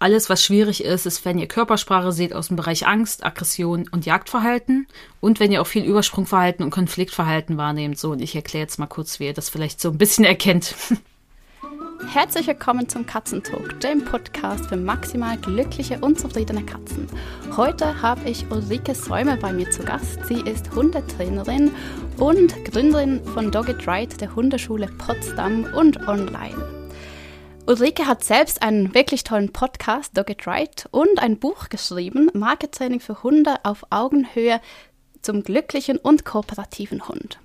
alles, was schwierig ist, ist, wenn ihr Körpersprache seht aus dem Bereich Angst, Aggression und Jagdverhalten und wenn ihr auch viel Übersprungverhalten und Konfliktverhalten wahrnehmt. So, und ich erkläre jetzt mal kurz, wie ihr das vielleicht so ein bisschen erkennt. Herzlich willkommen zum Katzentalk, dem Podcast für maximal glückliche und zufriedene Katzen. Heute habe ich Ulrike Säumer bei mir zu Gast. Sie ist Hundetrainerin und Gründerin von Dog It Right, der Hundeschule Potsdam und online. Ulrike hat selbst einen wirklich tollen Podcast, Dog It Right, und ein Buch geschrieben, Marketing für Hunde auf Augenhöhe zum glücklichen und kooperativen Hund.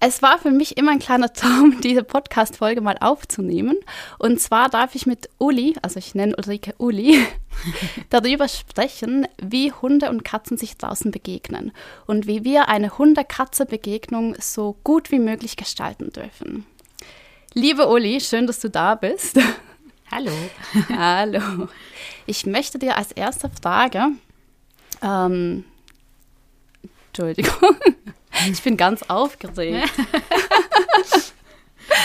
Es war für mich immer ein kleiner Traum, diese Podcast-Folge mal aufzunehmen. Und zwar darf ich mit Uli, also ich nenne Ulrike Uli, darüber sprechen, wie Hunde und Katzen sich draußen begegnen und wie wir eine Hunde-Katze-Begegnung so gut wie möglich gestalten dürfen. Liebe Uli, schön, dass du da bist. Hallo. Hallo. Ich möchte dir als erste Frage, ähm, Entschuldigung, ich bin ganz aufgeregt.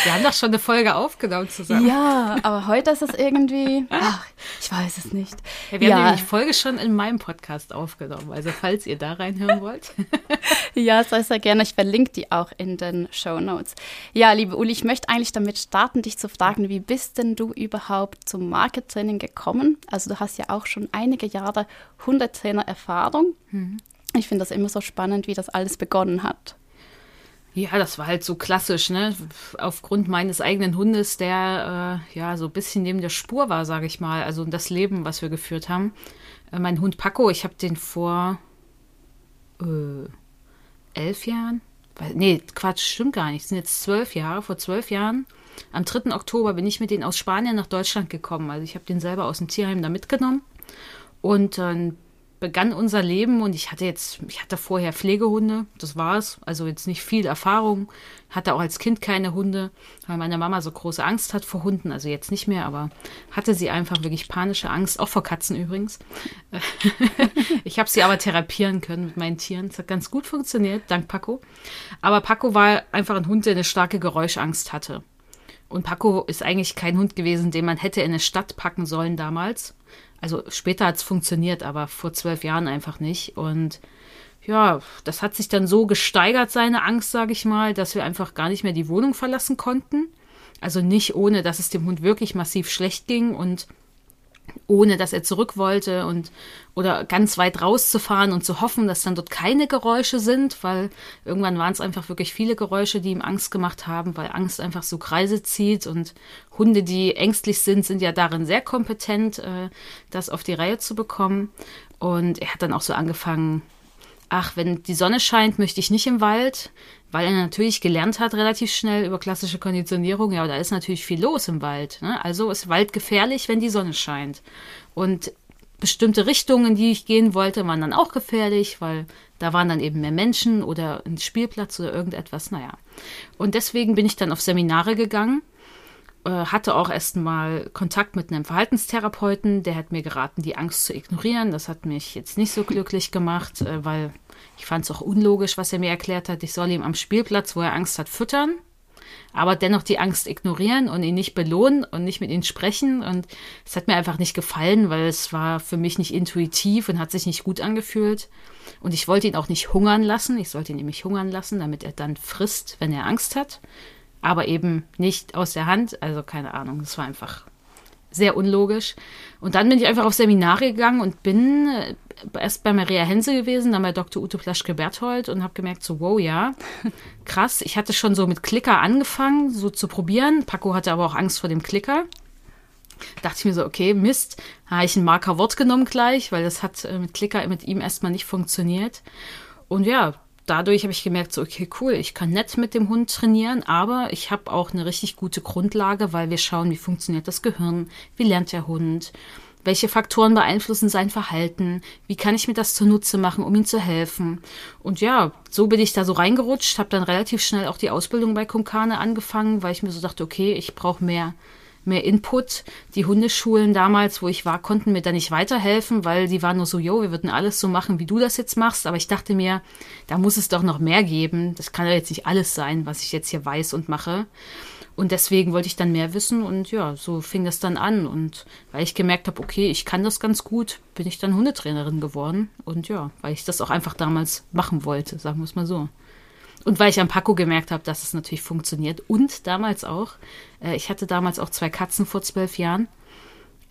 Wir haben doch schon eine Folge aufgenommen zusammen. Ja, aber heute ist es irgendwie, ach, ich weiß es nicht. Ja, wir ja. haben die Folge schon in meinem Podcast aufgenommen, also falls ihr da reinhören wollt. ja, sehr, sehr gerne. Ich verlinke die auch in den Show Notes. Ja, liebe Uli, ich möchte eigentlich damit starten, dich zu fragen, wie bist denn du überhaupt zum Marketraining gekommen? Also du hast ja auch schon einige Jahre Hundetrainer-Erfahrung. Mhm. Ich finde das immer so spannend, wie das alles begonnen hat. Ja, das war halt so klassisch, ne? Aufgrund meines eigenen Hundes, der äh, ja so ein bisschen neben der Spur war, sage ich mal. Also das Leben, was wir geführt haben. Äh, mein Hund Paco, ich habe den vor äh, elf Jahren. Nee, Quatsch, stimmt gar nicht. Es sind jetzt zwölf Jahre. Vor zwölf Jahren, am 3. Oktober, bin ich mit denen aus Spanien nach Deutschland gekommen. Also ich habe den selber aus dem Tierheim da mitgenommen. Und dann begann unser Leben und ich hatte jetzt, ich hatte vorher Pflegehunde, das war's, also jetzt nicht viel Erfahrung, hatte auch als Kind keine Hunde, weil meine Mama so große Angst hat vor Hunden, also jetzt nicht mehr, aber hatte sie einfach wirklich panische Angst, auch vor Katzen übrigens. ich habe sie aber therapieren können mit meinen Tieren, es hat ganz gut funktioniert, dank Paco. Aber Paco war einfach ein Hund, der eine starke Geräuschangst hatte. Und Paco ist eigentlich kein Hund gewesen, den man hätte in eine Stadt packen sollen damals also später hat es funktioniert, aber vor zwölf Jahren einfach nicht. Und ja, das hat sich dann so gesteigert, seine Angst, sage ich mal, dass wir einfach gar nicht mehr die Wohnung verlassen konnten. Also nicht ohne, dass es dem Hund wirklich massiv schlecht ging und ohne dass er zurück wollte und oder ganz weit rauszufahren und zu hoffen, dass dann dort keine Geräusche sind, weil irgendwann waren es einfach wirklich viele Geräusche, die ihm Angst gemacht haben, weil Angst einfach so Kreise zieht und Hunde, die ängstlich sind, sind ja darin sehr kompetent, äh, das auf die Reihe zu bekommen. Und er hat dann auch so angefangen, ach, wenn die Sonne scheint, möchte ich nicht im Wald, weil er natürlich gelernt hat relativ schnell über klassische Konditionierung, ja, da ist natürlich viel los im Wald. Ne? Also ist Wald gefährlich, wenn die Sonne scheint. Und bestimmte Richtungen, in die ich gehen wollte, waren dann auch gefährlich, weil da waren dann eben mehr Menschen oder ein Spielplatz oder irgendetwas, naja. Und deswegen bin ich dann auf Seminare gegangen hatte auch erst mal Kontakt mit einem Verhaltenstherapeuten, der hat mir geraten, die Angst zu ignorieren. Das hat mich jetzt nicht so glücklich gemacht, äh, weil ich fand es auch unlogisch, was er mir erklärt hat. Ich soll ihm am Spielplatz, wo er Angst hat, füttern, aber dennoch die Angst ignorieren und ihn nicht belohnen und nicht mit ihm sprechen. Und es hat mir einfach nicht gefallen, weil es war für mich nicht intuitiv und hat sich nicht gut angefühlt. Und ich wollte ihn auch nicht hungern lassen. Ich sollte ihn nämlich hungern lassen, damit er dann frisst, wenn er Angst hat aber eben nicht aus der Hand. Also keine Ahnung, das war einfach sehr unlogisch. Und dann bin ich einfach auf Seminare gegangen und bin äh, erst bei Maria Hense gewesen, dann bei Dr. Ute Plaschke-Berthold und habe gemerkt, so wow, ja, krass. Ich hatte schon so mit Klicker angefangen, so zu probieren. Paco hatte aber auch Angst vor dem Klicker. Dachte ich mir so, okay, Mist, habe ich ein Markerwort genommen gleich, weil das hat äh, mit Klicker mit ihm erstmal nicht funktioniert. Und ja, dadurch habe ich gemerkt, so, okay, cool, ich kann nett mit dem Hund trainieren, aber ich habe auch eine richtig gute Grundlage, weil wir schauen, wie funktioniert das Gehirn, wie lernt der Hund, welche Faktoren beeinflussen sein Verhalten, wie kann ich mir das zunutze machen, um ihm zu helfen. Und ja, so bin ich da so reingerutscht, habe dann relativ schnell auch die Ausbildung bei Kumkane angefangen, weil ich mir so dachte, okay, ich brauche mehr mehr Input. Die Hundeschulen damals, wo ich war, konnten mir da nicht weiterhelfen, weil die waren nur so, jo, wir würden alles so machen, wie du das jetzt machst. Aber ich dachte mir, da muss es doch noch mehr geben. Das kann ja jetzt nicht alles sein, was ich jetzt hier weiß und mache. Und deswegen wollte ich dann mehr wissen und ja, so fing das dann an. Und weil ich gemerkt habe, okay, ich kann das ganz gut, bin ich dann Hundetrainerin geworden. Und ja, weil ich das auch einfach damals machen wollte, sagen wir es mal so. Und weil ich am Paco gemerkt habe, dass es natürlich funktioniert. Und damals auch, äh, ich hatte damals auch zwei Katzen vor zwölf Jahren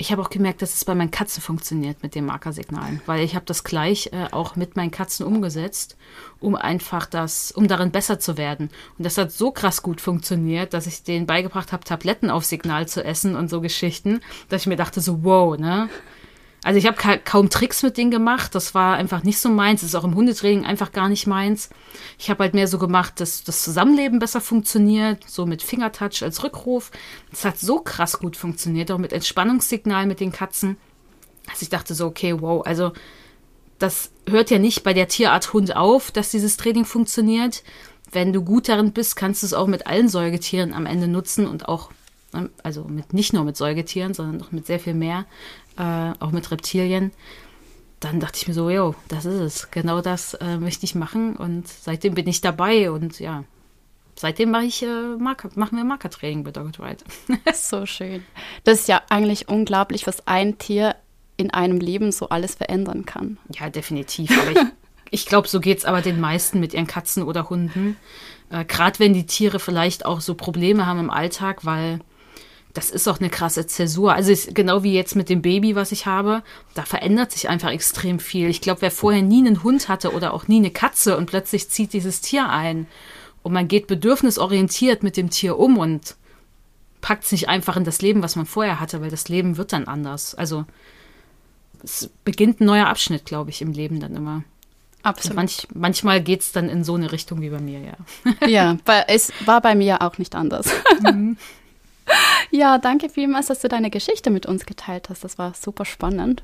ich habe auch gemerkt, dass es bei meinen Katzen funktioniert mit den Markersignalen, weil ich habe das gleich äh, auch mit meinen Katzen umgesetzt, um einfach das, um darin besser zu werden. Und das hat so krass gut funktioniert, dass ich denen beigebracht habe, Tabletten auf Signal zu essen und so Geschichten, dass ich mir dachte so, wow, ne? Also ich habe ka kaum Tricks mit denen gemacht. Das war einfach nicht so meins. Das ist auch im Hundetraining einfach gar nicht meins. Ich habe halt mehr so gemacht, dass das Zusammenleben besser funktioniert, so mit Fingertouch als Rückruf. Das hat so krass gut funktioniert, auch mit Entspannungssignal mit den Katzen, dass ich dachte so, okay, wow, also das hört ja nicht bei der Tierart Hund auf, dass dieses Training funktioniert. Wenn du gut darin bist, kannst du es auch mit allen Säugetieren am Ende nutzen und auch ne, also mit nicht nur mit Säugetieren, sondern auch mit sehr viel mehr äh, auch mit Reptilien, dann dachte ich mir so, jo, das ist es. Genau das äh, möchte ich machen. Und seitdem bin ich dabei und ja, seitdem mache ich äh, Marker, machen wir Markertraining bei Dogged Ride. so schön. Das ist ja eigentlich unglaublich, was ein Tier in einem Leben so alles verändern kann. Ja, definitiv. Aber ich, ich glaube, so geht es aber den meisten mit ihren Katzen oder Hunden. Äh, Gerade wenn die Tiere vielleicht auch so Probleme haben im Alltag, weil das ist auch eine krasse Zäsur. Also ist, genau wie jetzt mit dem Baby, was ich habe, da verändert sich einfach extrem viel. Ich glaube, wer vorher nie einen Hund hatte oder auch nie eine Katze und plötzlich zieht dieses Tier ein und man geht bedürfnisorientiert mit dem Tier um und packt es nicht einfach in das Leben, was man vorher hatte, weil das Leben wird dann anders. Also es beginnt ein neuer Abschnitt, glaube ich, im Leben dann immer. Absolut. Manch, manchmal geht es dann in so eine Richtung wie bei mir, ja. Ja, weil es war bei mir auch nicht anders. Mhm. Ja, danke vielmals, dass du deine Geschichte mit uns geteilt hast. Das war super spannend.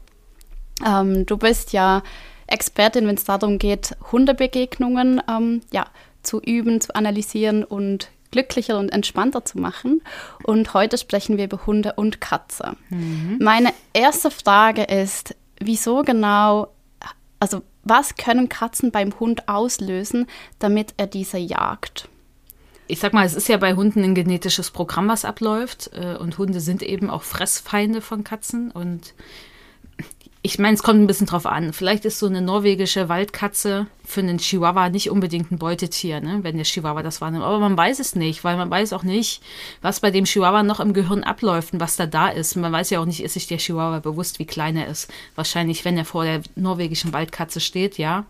Ähm, du bist ja Expertin, wenn es darum geht, Hundebegegnungen ähm, ja, zu üben, zu analysieren und glücklicher und entspannter zu machen. Und heute sprechen wir über Hunde und Katze. Mhm. Meine erste Frage ist, wieso genau, also was können Katzen beim Hund auslösen, damit er diese jagt? Ich sag mal, es ist ja bei Hunden ein genetisches Programm, was abläuft. Äh, und Hunde sind eben auch Fressfeinde von Katzen. Und ich meine, es kommt ein bisschen drauf an. Vielleicht ist so eine norwegische Waldkatze für einen Chihuahua nicht unbedingt ein Beutetier, ne? wenn der Chihuahua das wahrnimmt. Aber man weiß es nicht, weil man weiß auch nicht, was bei dem Chihuahua noch im Gehirn abläuft und was da da ist. Man weiß ja auch nicht, ist sich der Chihuahua bewusst, wie klein er ist. Wahrscheinlich, wenn er vor der norwegischen Waldkatze steht, ja.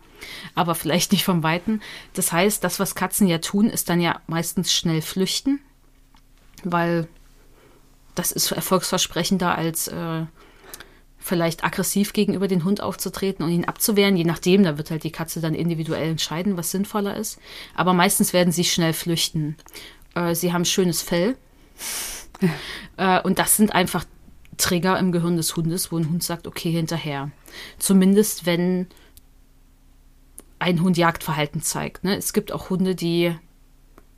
Aber vielleicht nicht vom Weiten. Das heißt, das, was Katzen ja tun, ist dann ja meistens schnell flüchten, weil das ist erfolgsversprechender als äh, vielleicht aggressiv gegenüber den Hund aufzutreten und ihn abzuwehren, je nachdem, da wird halt die Katze dann individuell entscheiden, was sinnvoller ist. Aber meistens werden sie schnell flüchten. Äh, sie haben schönes Fell. äh, und das sind einfach Trigger im Gehirn des Hundes, wo ein Hund sagt, okay, hinterher. Zumindest wenn ein Hund Jagdverhalten zeigt. Ne? Es gibt auch Hunde, die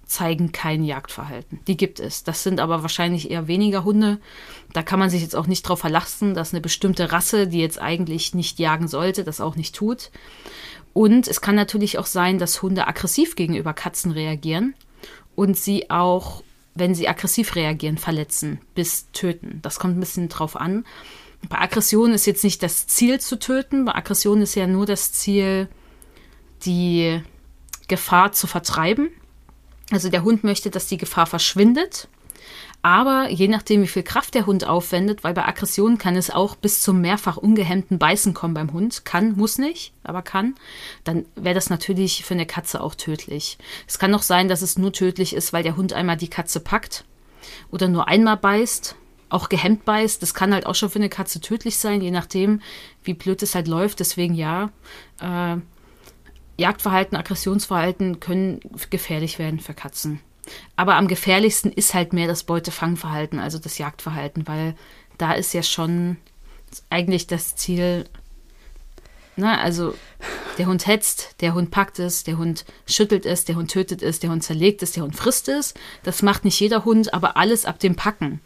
zeigen kein Jagdverhalten. Die gibt es. Das sind aber wahrscheinlich eher weniger Hunde. Da kann man sich jetzt auch nicht drauf verlassen, dass eine bestimmte Rasse, die jetzt eigentlich nicht jagen sollte, das auch nicht tut. Und es kann natürlich auch sein, dass Hunde aggressiv gegenüber Katzen reagieren und sie auch, wenn sie aggressiv reagieren, verletzen bis töten. Das kommt ein bisschen drauf an. Bei Aggression ist jetzt nicht das Ziel zu töten. Bei Aggression ist ja nur das Ziel, die Gefahr zu vertreiben. Also der Hund möchte, dass die Gefahr verschwindet. Aber je nachdem, wie viel Kraft der Hund aufwendet, weil bei Aggressionen kann es auch bis zum mehrfach ungehemmten Beißen kommen beim Hund. Kann, muss nicht, aber kann. Dann wäre das natürlich für eine Katze auch tödlich. Es kann auch sein, dass es nur tödlich ist, weil der Hund einmal die Katze packt oder nur einmal beißt, auch gehemmt beißt. Das kann halt auch schon für eine Katze tödlich sein, je nachdem, wie blöd es halt läuft. Deswegen ja, äh, Jagdverhalten, Aggressionsverhalten können gefährlich werden für Katzen. Aber am gefährlichsten ist halt mehr das Beutefangverhalten, also das Jagdverhalten, weil da ist ja schon eigentlich das Ziel, na, ne, also der Hund hetzt, der Hund packt es, der Hund schüttelt es, der Hund tötet es, der Hund zerlegt es, der Hund frisst es. Das macht nicht jeder Hund, aber alles ab dem Packen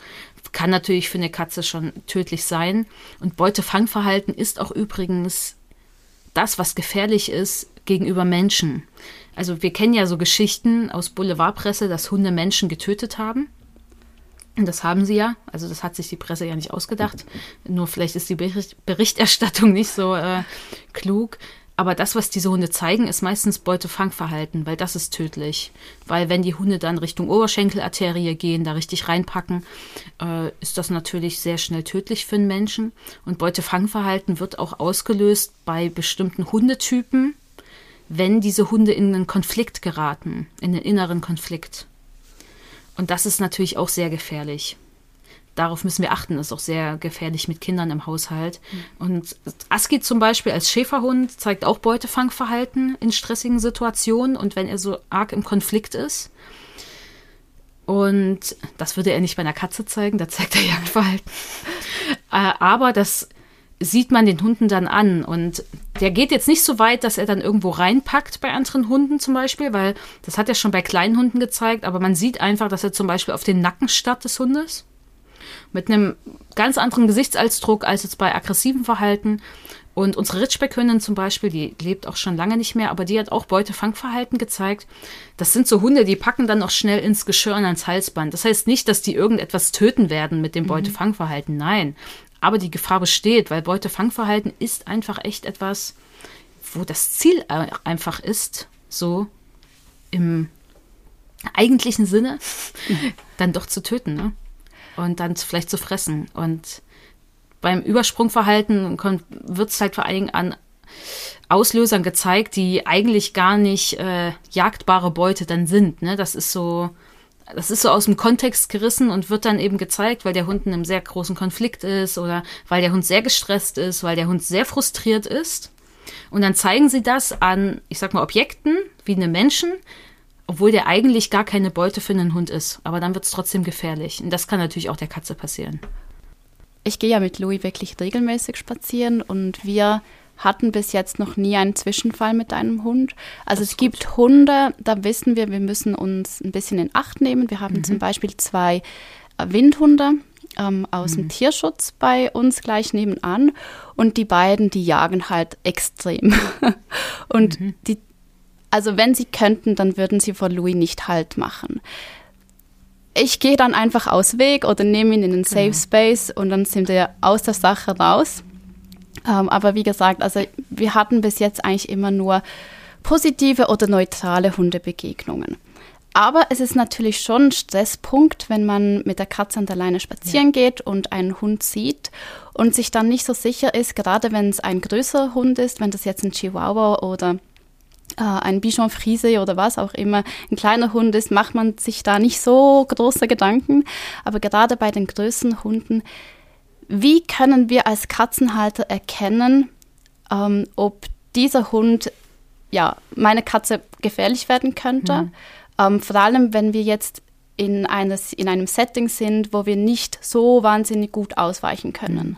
kann natürlich für eine Katze schon tödlich sein. Und Beutefangverhalten ist auch übrigens das, was gefährlich ist gegenüber Menschen. Also wir kennen ja so Geschichten aus Boulevardpresse, dass Hunde Menschen getötet haben. Und das haben sie ja. Also das hat sich die Presse ja nicht ausgedacht. Nur vielleicht ist die Bericht Berichterstattung nicht so äh, klug. Aber das, was diese Hunde zeigen, ist meistens Beutefangverhalten, weil das ist tödlich. Weil wenn die Hunde dann Richtung Oberschenkelarterie gehen, da richtig reinpacken, äh, ist das natürlich sehr schnell tödlich für einen Menschen. Und Beutefangverhalten wird auch ausgelöst bei bestimmten Hundetypen, wenn diese Hunde in einen Konflikt geraten, in einen inneren Konflikt. Und das ist natürlich auch sehr gefährlich. Darauf müssen wir achten. Das ist auch sehr gefährlich mit Kindern im Haushalt. Mhm. Und Aski zum Beispiel als Schäferhund zeigt auch Beutefangverhalten in stressigen Situationen und wenn er so arg im Konflikt ist. Und das würde er nicht bei einer Katze zeigen, da zeigt er Jagdverhalten. Äh, aber das sieht man den Hunden dann an. Und der geht jetzt nicht so weit, dass er dann irgendwo reinpackt bei anderen Hunden zum Beispiel, weil das hat er schon bei kleinen Hunden gezeigt, aber man sieht einfach, dass er zum Beispiel auf den Nacken starrt des Hundes. Mit einem ganz anderen Gesichtsausdruck als jetzt bei aggressivem Verhalten. Und unsere Ritschbeckhündin zum Beispiel, die lebt auch schon lange nicht mehr, aber die hat auch Beutefangverhalten gezeigt. Das sind so Hunde, die packen dann auch schnell ins Geschirr und ans Halsband. Das heißt nicht, dass die irgendetwas töten werden mit dem mhm. Beutefangverhalten. Nein. Aber die Gefahr besteht, weil Beutefangverhalten ist einfach echt etwas, wo das Ziel einfach ist, so im eigentlichen Sinne, dann doch zu töten, ne? Und dann vielleicht zu fressen. Und beim Übersprungverhalten wird es halt vor allen Dingen an Auslösern gezeigt, die eigentlich gar nicht äh, jagdbare Beute dann sind. Ne? Das ist so das ist so aus dem Kontext gerissen und wird dann eben gezeigt, weil der Hund in einem sehr großen Konflikt ist oder weil der Hund sehr gestresst ist, weil der Hund sehr frustriert ist. Und dann zeigen sie das an, ich sag mal, Objekten wie einem Menschen, obwohl der eigentlich gar keine Beute für einen Hund ist. Aber dann wird es trotzdem gefährlich. Und das kann natürlich auch der Katze passieren. Ich gehe ja mit Louis wirklich regelmäßig spazieren und wir hatten bis jetzt noch nie einen Zwischenfall mit einem Hund. Also es gibt gut. Hunde, da wissen wir, wir müssen uns ein bisschen in Acht nehmen. Wir haben mhm. zum Beispiel zwei äh, Windhunde ähm, aus mhm. dem Tierschutz bei uns gleich nebenan und die beiden, die jagen halt extrem. und mhm. die, also wenn sie könnten, dann würden sie vor Louis nicht Halt machen. Ich gehe dann einfach aus Weg oder nehme ihn in den Safe genau. Space und dann sind wir aus der Sache raus. Ähm, aber wie gesagt, also wir hatten bis jetzt eigentlich immer nur positive oder neutrale Hundebegegnungen. Aber es ist natürlich schon ein Stresspunkt, wenn man mit der Katze an der Leine spazieren ja. geht und einen Hund sieht und sich dann nicht so sicher ist, gerade wenn es ein größerer Hund ist, wenn das jetzt ein Chihuahua oder äh, ein Bichon Frise oder was auch immer ein kleiner Hund ist, macht man sich da nicht so große Gedanken. Aber gerade bei den größeren Hunden wie können wir als Katzenhalter erkennen, ähm, ob dieser Hund, ja, meine Katze gefährlich werden könnte? Mhm. Ähm, vor allem, wenn wir jetzt in, eines, in einem Setting sind, wo wir nicht so wahnsinnig gut ausweichen können.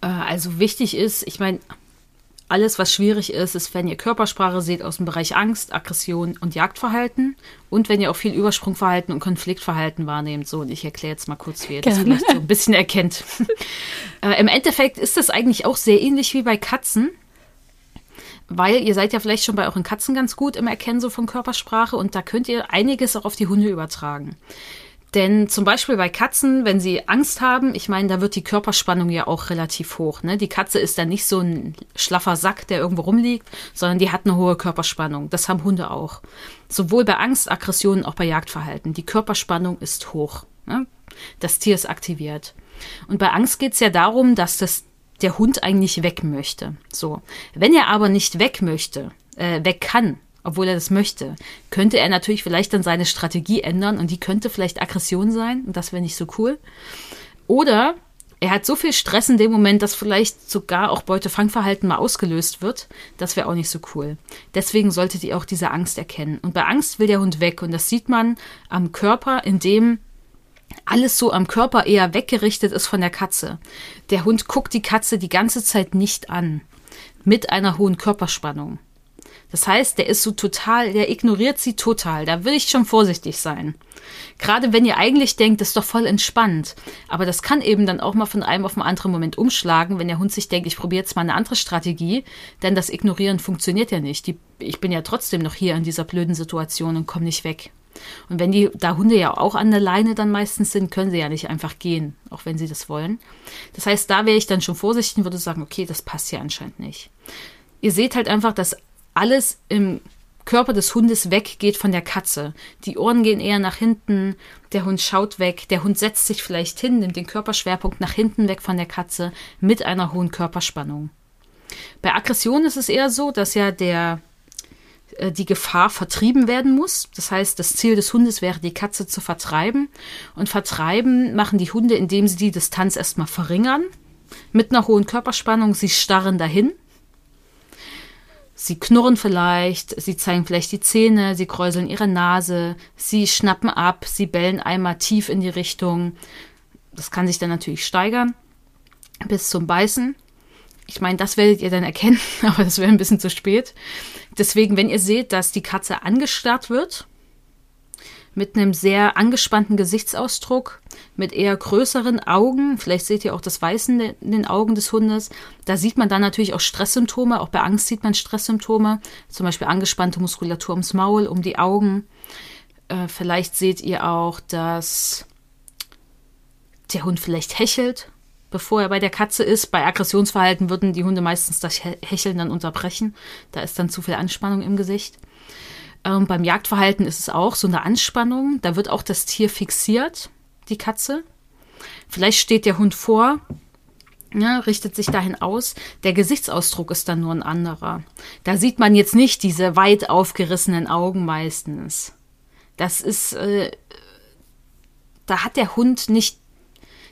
Äh, also wichtig ist, ich meine, alles, was schwierig ist, ist, wenn ihr Körpersprache seht aus dem Bereich Angst, Aggression und Jagdverhalten und wenn ihr auch viel Übersprungverhalten und Konfliktverhalten wahrnehmt. So, und ich erkläre jetzt mal kurz, wie ihr Gerne. das vielleicht so ein bisschen erkennt. äh, Im Endeffekt ist das eigentlich auch sehr ähnlich wie bei Katzen, weil ihr seid ja vielleicht schon bei euren Katzen ganz gut im Erkennen so von Körpersprache und da könnt ihr einiges auch auf die Hunde übertragen. Denn zum Beispiel bei Katzen, wenn sie Angst haben, ich meine, da wird die Körperspannung ja auch relativ hoch. Ne? Die Katze ist dann nicht so ein schlaffer Sack, der irgendwo rumliegt, sondern die hat eine hohe Körperspannung. Das haben Hunde auch. Sowohl bei Angst, Aggressionen, auch bei Jagdverhalten. Die Körperspannung ist hoch. Ne? Das Tier ist aktiviert. Und bei Angst geht es ja darum, dass das der Hund eigentlich weg möchte. So. Wenn er aber nicht weg möchte, äh, weg kann, obwohl er das möchte, könnte er natürlich vielleicht dann seine Strategie ändern und die könnte vielleicht Aggression sein und das wäre nicht so cool. Oder er hat so viel Stress in dem Moment, dass vielleicht sogar auch Beutefangverhalten mal ausgelöst wird. Das wäre auch nicht so cool. Deswegen solltet ihr auch diese Angst erkennen. Und bei Angst will der Hund weg und das sieht man am Körper, indem alles so am Körper eher weggerichtet ist von der Katze. Der Hund guckt die Katze die ganze Zeit nicht an. Mit einer hohen Körperspannung. Das heißt, der ist so total, der ignoriert sie total. Da will ich schon vorsichtig sein. Gerade wenn ihr eigentlich denkt, das ist doch voll entspannt. Aber das kann eben dann auch mal von einem auf einen anderen Moment umschlagen, wenn der Hund sich denkt, ich probiere jetzt mal eine andere Strategie. Denn das Ignorieren funktioniert ja nicht. Die, ich bin ja trotzdem noch hier in dieser blöden Situation und komme nicht weg. Und wenn die da Hunde ja auch an der Leine dann meistens sind, können sie ja nicht einfach gehen, auch wenn sie das wollen. Das heißt, da wäre ich dann schon vorsichtig und würde sagen, okay, das passt hier anscheinend nicht. Ihr seht halt einfach, dass alles im Körper des Hundes weggeht von der Katze. Die Ohren gehen eher nach hinten, der Hund schaut weg, der Hund setzt sich vielleicht hin, nimmt den Körperschwerpunkt nach hinten weg von der Katze mit einer hohen Körperspannung. Bei Aggression ist es eher so, dass ja der äh, die Gefahr vertrieben werden muss. Das heißt, das Ziel des Hundes wäre, die Katze zu vertreiben. Und vertreiben machen die Hunde, indem sie die Distanz erstmal verringern. Mit einer hohen Körperspannung, sie starren dahin Sie knurren vielleicht, sie zeigen vielleicht die Zähne, sie kräuseln ihre Nase, sie schnappen ab, sie bellen einmal tief in die Richtung. Das kann sich dann natürlich steigern bis zum Beißen. Ich meine, das werdet ihr dann erkennen, aber das wäre ein bisschen zu spät. Deswegen, wenn ihr seht, dass die Katze angestarrt wird, mit einem sehr angespannten Gesichtsausdruck, mit eher größeren Augen. Vielleicht seht ihr auch das Weißen in den Augen des Hundes. Da sieht man dann natürlich auch Stresssymptome. Auch bei Angst sieht man Stresssymptome. Zum Beispiel angespannte Muskulatur ums Maul, um die Augen. Äh, vielleicht seht ihr auch, dass der Hund vielleicht hechelt, bevor er bei der Katze ist. Bei Aggressionsverhalten würden die Hunde meistens das Hecheln dann unterbrechen. Da ist dann zu viel Anspannung im Gesicht. Ähm, beim Jagdverhalten ist es auch so eine Anspannung. Da wird auch das Tier fixiert, die Katze. Vielleicht steht der Hund vor, ja, richtet sich dahin aus. Der Gesichtsausdruck ist dann nur ein anderer. Da sieht man jetzt nicht diese weit aufgerissenen Augen meistens. Das ist, äh, da hat der Hund nicht,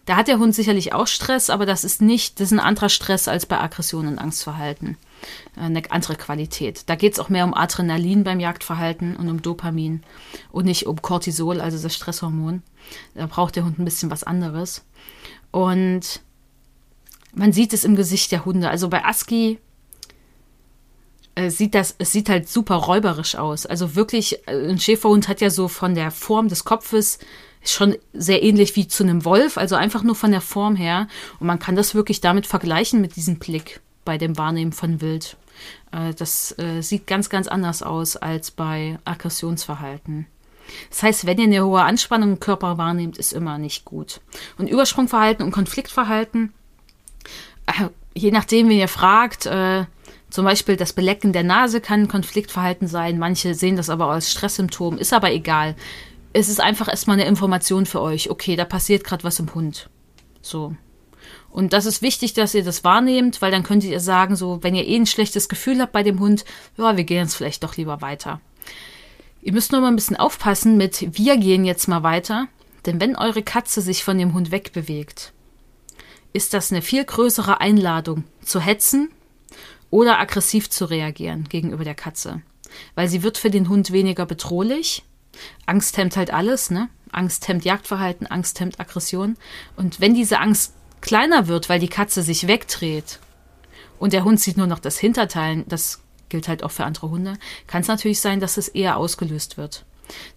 da hat der Hund sicherlich auch Stress, aber das ist nicht, das ist ein anderer Stress als bei Aggression und Angstverhalten eine andere Qualität. Da geht es auch mehr um Adrenalin beim Jagdverhalten und um Dopamin und nicht um Cortisol, also das Stresshormon. Da braucht der Hund ein bisschen was anderes. Und man sieht es im Gesicht der Hunde. Also bei Aski äh, sieht das, es sieht halt super räuberisch aus. Also wirklich, äh, ein Schäferhund hat ja so von der Form des Kopfes schon sehr ähnlich wie zu einem Wolf, also einfach nur von der Form her. Und man kann das wirklich damit vergleichen mit diesem Blick bei dem Wahrnehmen von Wild. Äh, das äh, sieht ganz, ganz anders aus als bei Aggressionsverhalten. Das heißt, wenn ihr eine hohe Anspannung im Körper wahrnehmt, ist immer nicht gut. Und Übersprungverhalten und Konfliktverhalten, äh, je nachdem, wen ihr fragt, zum Beispiel das Belecken der Nase kann Konfliktverhalten sein. Manche sehen das aber als Stresssymptom, ist aber egal. Es ist einfach erstmal eine Information für euch. Okay, da passiert gerade was im Hund. So. Und das ist wichtig, dass ihr das wahrnehmt, weil dann könntet ihr sagen, so, wenn ihr eh ein schlechtes Gefühl habt bei dem Hund, ja, wir gehen jetzt vielleicht doch lieber weiter. Ihr müsst nur mal ein bisschen aufpassen mit, wir gehen jetzt mal weiter, denn wenn eure Katze sich von dem Hund wegbewegt, ist das eine viel größere Einladung zu hetzen oder aggressiv zu reagieren gegenüber der Katze. Weil sie wird für den Hund weniger bedrohlich. Angst hemmt halt alles, ne? Angst hemmt Jagdverhalten, Angst hemmt Aggression. Und wenn diese Angst kleiner wird, weil die Katze sich wegdreht und der Hund sieht nur noch das Hinterteil, das gilt halt auch für andere Hunde, kann es natürlich sein, dass es eher ausgelöst wird.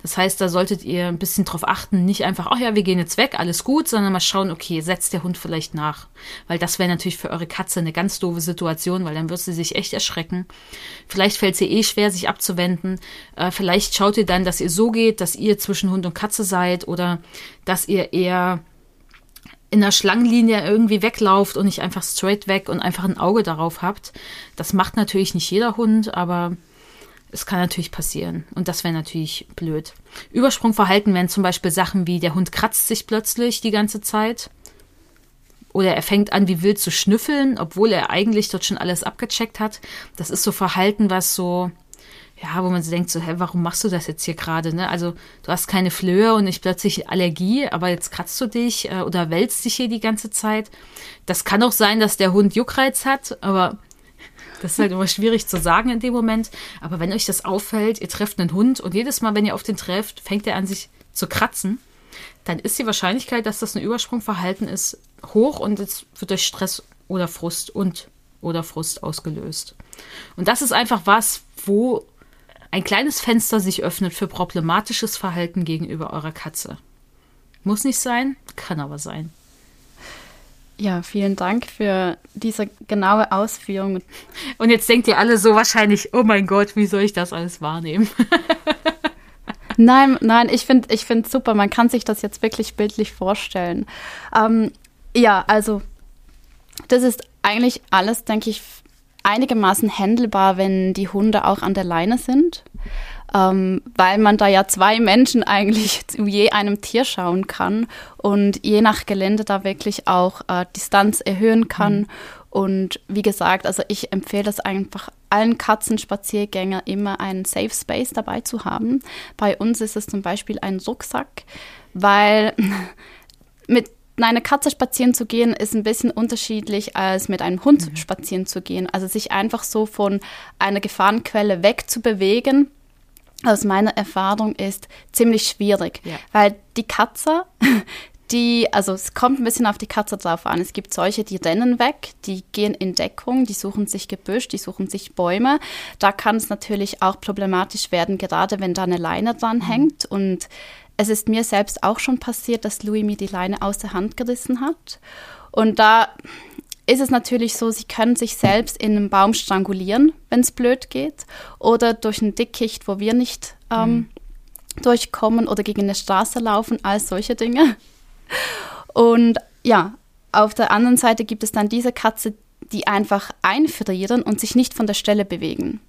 Das heißt, da solltet ihr ein bisschen drauf achten, nicht einfach, ach ja, wir gehen jetzt weg, alles gut, sondern mal schauen, okay, setzt der Hund vielleicht nach. Weil das wäre natürlich für eure Katze eine ganz doofe Situation, weil dann wird sie sich echt erschrecken. Vielleicht fällt sie eh schwer, sich abzuwenden. Äh, vielleicht schaut ihr dann, dass ihr so geht, dass ihr zwischen Hund und Katze seid oder dass ihr eher in der Schlangenlinie irgendwie weglauft und nicht einfach straight weg und einfach ein Auge darauf habt. Das macht natürlich nicht jeder Hund, aber es kann natürlich passieren. Und das wäre natürlich blöd. Übersprungverhalten wären zum Beispiel Sachen wie der Hund kratzt sich plötzlich die ganze Zeit. Oder er fängt an, wie wild zu schnüffeln, obwohl er eigentlich dort schon alles abgecheckt hat. Das ist so Verhalten, was so ja, wo man so denkt, so, hä, warum machst du das jetzt hier gerade? Ne? Also du hast keine Flöhe und nicht plötzlich Allergie, aber jetzt kratzt du dich äh, oder wälzt dich hier die ganze Zeit. Das kann auch sein, dass der Hund Juckreiz hat, aber das ist halt immer schwierig zu sagen in dem Moment. Aber wenn euch das auffällt, ihr trefft einen Hund und jedes Mal, wenn ihr auf den trefft, fängt er an, sich zu kratzen, dann ist die Wahrscheinlichkeit, dass das ein Übersprungverhalten ist, hoch und es wird durch Stress oder Frust und oder Frust ausgelöst. Und das ist einfach was, wo ein kleines Fenster sich öffnet für problematisches Verhalten gegenüber eurer Katze. Muss nicht sein, kann aber sein. Ja, vielen Dank für diese genaue Ausführung. Und jetzt denkt ihr alle so wahrscheinlich, oh mein Gott, wie soll ich das alles wahrnehmen? nein, nein, ich finde ich find super. Man kann sich das jetzt wirklich bildlich vorstellen. Ähm, ja, also das ist eigentlich alles, denke ich, einigermaßen handelbar, wenn die Hunde auch an der Leine sind ähm, weil man da ja zwei Menschen eigentlich zu je einem Tier schauen kann und je nach Gelände da wirklich auch äh, Distanz erhöhen kann. Mhm. Und wie gesagt, also ich empfehle es einfach allen Katzenspaziergängern immer einen Safe Space dabei zu haben. Bei uns ist es zum Beispiel ein Rucksack, weil mit einer Katze spazieren zu gehen, ist ein bisschen unterschiedlich als mit einem Hund mhm. spazieren zu gehen. Also sich einfach so von einer Gefahrenquelle wegzubewegen, aus meiner Erfahrung ist ziemlich schwierig, ja. weil die Katze, die, also es kommt ein bisschen auf die Katze drauf an. Es gibt solche, die rennen weg, die gehen in Deckung, die suchen sich Gebüsch, die suchen sich Bäume. Da kann es natürlich auch problematisch werden, gerade wenn da eine Leine dran mhm. hängt. Und es ist mir selbst auch schon passiert, dass Louis mir die Leine aus der Hand gerissen hat. Und da ist es natürlich so, sie können sich selbst in einem Baum strangulieren, wenn es blöd geht, oder durch ein Dickicht, wo wir nicht ähm, mhm. durchkommen, oder gegen eine Straße laufen, all solche Dinge. Und ja, auf der anderen Seite gibt es dann diese Katze, die einfach einfrieren und sich nicht von der Stelle bewegen.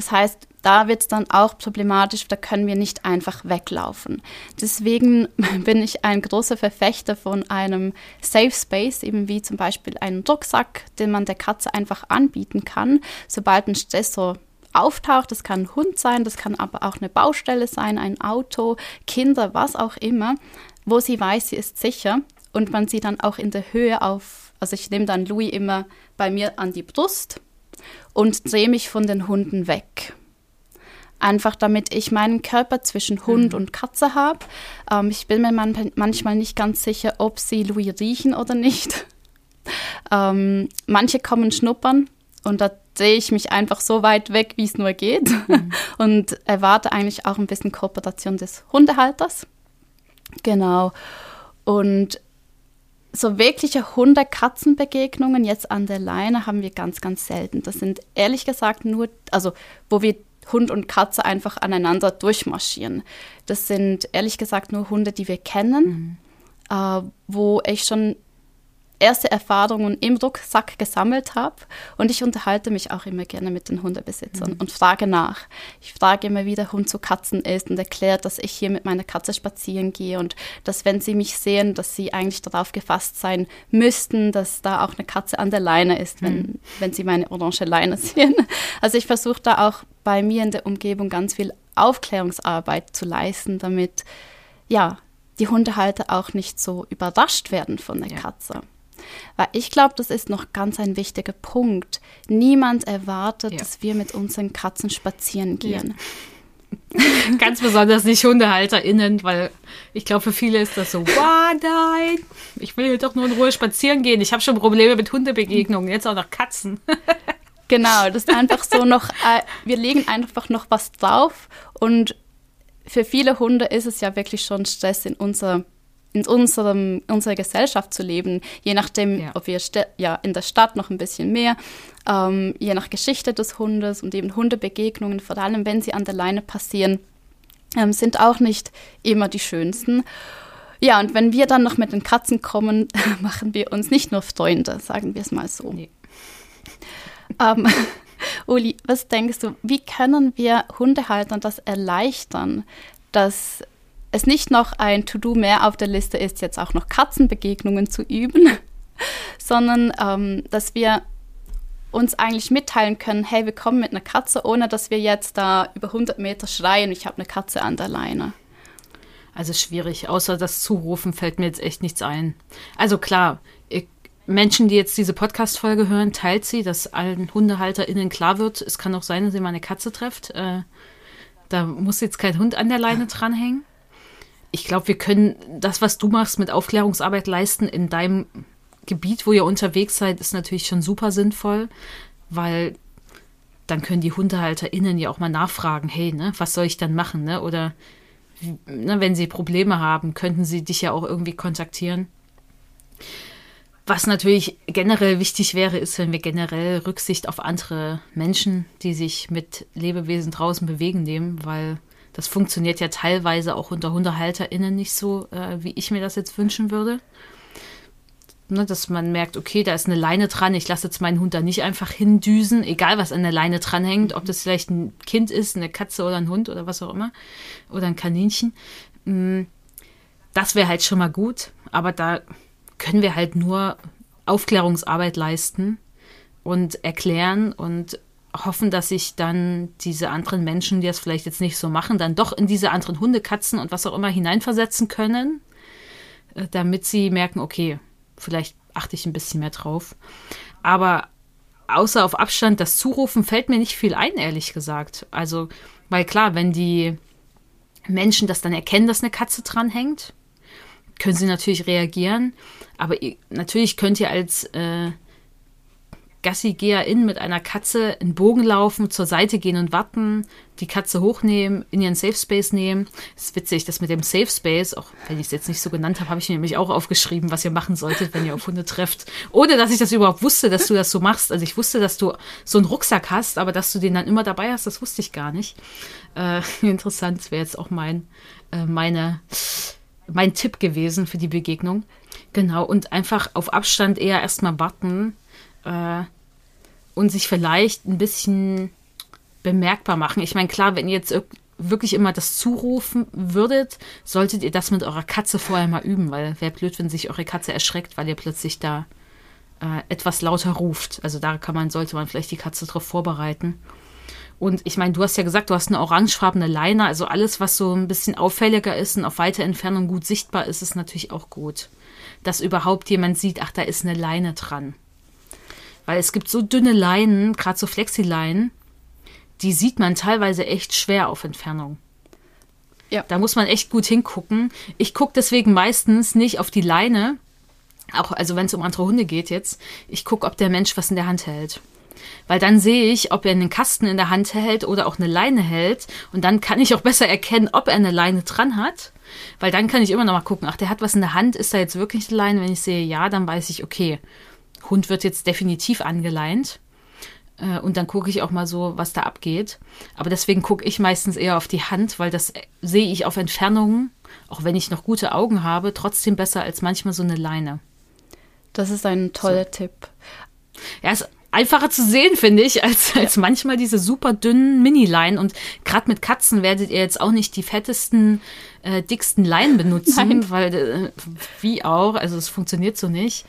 Das heißt, da wird es dann auch problematisch, da können wir nicht einfach weglaufen. Deswegen bin ich ein großer Verfechter von einem Safe Space, eben wie zum Beispiel einen Rucksack, den man der Katze einfach anbieten kann, sobald ein Stressor auftaucht. Das kann ein Hund sein, das kann aber auch eine Baustelle sein, ein Auto, Kinder, was auch immer, wo sie weiß, sie ist sicher und man sie dann auch in der Höhe auf, also ich nehme dann Louis immer bei mir an die Brust und drehe mich von den Hunden weg. Einfach damit ich meinen Körper zwischen Hund mhm. und Katze habe. Ähm, ich bin mir man manchmal nicht ganz sicher, ob sie Louis riechen oder nicht. ähm, manche kommen schnuppern und da drehe ich mich einfach so weit weg, wie es nur geht. Mhm. und erwarte eigentlich auch ein bisschen Kooperation des Hundehalters. Genau. Und so wirkliche Hunde-Katzen-Begegnungen jetzt an der Leine haben wir ganz, ganz selten. Das sind ehrlich gesagt nur, also wo wir Hund und Katze einfach aneinander durchmarschieren. Das sind ehrlich gesagt nur Hunde, die wir kennen, mhm. äh, wo ich schon erste Erfahrungen im Rucksack gesammelt habe. Und ich unterhalte mich auch immer gerne mit den Hundebesitzern mhm. und frage nach. Ich frage immer, wie der Hund zu Katzen ist und erkläre, dass ich hier mit meiner Katze spazieren gehe und dass, wenn sie mich sehen, dass sie eigentlich darauf gefasst sein müssten, dass da auch eine Katze an der Leine ist, wenn, mhm. wenn sie meine orange Leine sehen. Also ich versuche da auch bei mir in der Umgebung ganz viel Aufklärungsarbeit zu leisten, damit ja, die Hundehalter auch nicht so überrascht werden von der ja. Katze. Weil ich glaube, das ist noch ganz ein wichtiger Punkt. Niemand erwartet, ja. dass wir mit unseren Katzen spazieren gehen. Ja. Ganz besonders nicht HundehalterInnen, weil ich glaube, für viele ist das so, wow, nein, ich will doch nur in Ruhe spazieren gehen. Ich habe schon Probleme mit Hundebegegnungen, jetzt auch noch Katzen. Genau, das ist einfach so noch, äh, wir legen einfach noch was drauf und für viele Hunde ist es ja wirklich schon Stress in unser in unserem, unserer Gesellschaft zu leben, je nachdem, ja. ob wir ja, in der Stadt noch ein bisschen mehr, ähm, je nach Geschichte des Hundes und eben Hundebegegnungen, vor allem wenn sie an der Leine passieren, ähm, sind auch nicht immer die schönsten. Ja, und wenn wir dann noch mit den Katzen kommen, machen wir uns nicht nur Freunde, sagen wir es mal so. Nee. Ähm, Uli, was denkst du, wie können wir Hundehaltern das erleichtern, dass es nicht noch ein To-Do mehr auf der Liste ist, jetzt auch noch Katzenbegegnungen zu üben, sondern ähm, dass wir uns eigentlich mitteilen können, hey, wir kommen mit einer Katze, ohne dass wir jetzt da über 100 Meter schreien, ich habe eine Katze an der Leine. Also schwierig, außer das Zurufen fällt mir jetzt echt nichts ein. Also klar, ich, Menschen, die jetzt diese Podcast-Folge hören, teilt sie, dass allen HundehalterInnen klar wird, es kann auch sein, dass ihr mal eine Katze trefft. Äh, da muss jetzt kein Hund an der Leine dranhängen ich glaube, wir können das, was du machst, mit Aufklärungsarbeit leisten in deinem Gebiet, wo ihr unterwegs seid, ist natürlich schon super sinnvoll, weil dann können die HundehalterInnen ja auch mal nachfragen, hey, ne, was soll ich dann machen, ne? Oder ne, wenn sie Probleme haben, könnten sie dich ja auch irgendwie kontaktieren. Was natürlich generell wichtig wäre, ist, wenn wir generell Rücksicht auf andere Menschen, die sich mit Lebewesen draußen bewegen, nehmen, weil Das funktioniert ja teilweise auch unter HundehalterInnen nicht so, äh, wie ich mir das jetzt wünschen würde. Ne, dass man merkt, okay, da ist eine Leine dran, ich lasse jetzt meinen Hund da nicht einfach hindüsen, egal was an der Leine dranhängt, ob das vielleicht ein Kind ist, eine Katze oder ein Hund oder was auch immer, oder ein Kaninchen. Mm, das wäre halt schon mal gut, aber da können wir halt nur Aufklärungsarbeit leisten und erklären und hoffen, dass sich dann diese anderen Menschen, die das vielleicht jetzt nicht so machen, dann doch in diese anderen Hunde, Katzen und was auch immer hineinversetzen können, äh, damit sie merken, okay, Vielleicht achte ich ein bisschen mehr drauf. Aber außer auf Abstand, das Zurufen fällt mir nicht viel ein, ehrlich gesagt. Also, weil klar, wenn die Menschen das dann erkennen, dass eine Katze dranhängt, können sie natürlich reagieren. Aber natürlich könnt ihr als äh, Gassi-Geherin mit einer Katze einen Bogen laufen, zur Seite gehen und warten, die Katze hochnehmen, in ihren Safe Space nehmen. Das ist witzig, das mit dem Safe Space, auch wenn ich es jetzt nicht so genannt habe, habe ich mir nämlich auch aufgeschrieben, was ihr machen solltet, wenn ihr auf Hunde trefft. Ohne dass ich das überhaupt wusste, dass du das so machst. Also ich wusste, dass du so einen Rucksack hast, aber dass du den dann immer dabei hast, das wusste ich gar nicht. Äh, interessant, wäre jetzt auch mein, äh, meine, mein Tipp gewesen für die Begegnung. Genau, und einfach auf Abstand eher erstmal warten äh, und sich vielleicht ein bisschen bemerkbar machen. Ich meine, klar, wenn ihr jetzt wirklich immer das zurufen würdet, solltet ihr das mit eurer Katze vorher mal üben, weil wäre blöd, wenn sich eure Katze erschreckt, weil ihr plötzlich da äh, etwas lauter ruft. Also da kann man, sollte man vielleicht die Katze darauf vorbereiten. Und ich meine, du hast ja gesagt, du hast eine orangefarbene Leine, also alles, was so ein bisschen auffälliger ist und auf weite Entfernung gut sichtbar ist, ist natürlich auch gut. Dass überhaupt jemand sieht, ach, da ist eine Leine dran. Weil es gibt so dünne Leinen, gerade so Flexileinen, die sieht man teilweise echt schwer auf Entfernung. Ja. Da muss man echt gut hingucken. Ich gucke deswegen meistens nicht auf die Leine, auch also wenn es um andere Hunde geht jetzt. Ich gucke, ob der Mensch was in der Hand hält. Weil dann sehe ich, ob er einen Kasten in der Hand hält oder auch eine Leine hält. Und dann kann ich auch besser erkennen, ob er eine Leine dran hat. Weil dann kann ich immer noch mal gucken, ach, der hat was in der Hand, ist da jetzt wirklich eine Leine? Wenn ich sehe, ja, dann weiß ich, okay, Hund wird jetzt definitiv angeleint. Äh, und dann gucke ich auch mal so, was da abgeht. Aber deswegen gucke ich meistens eher auf die Hand, weil das sehe ich auf Entfernungen, auch wenn ich noch gute Augen habe, trotzdem besser als manchmal so eine Leine. Das ist ein toller so. Tipp. Ja, es einfacher zu sehen, finde ich, als, als manchmal diese super dünnen Mini-Leinen. Und gerade mit Katzen werdet ihr jetzt auch nicht die fettesten, äh, dicksten Leinen benutzen, Nein. weil äh, wie auch, also es funktioniert so nicht.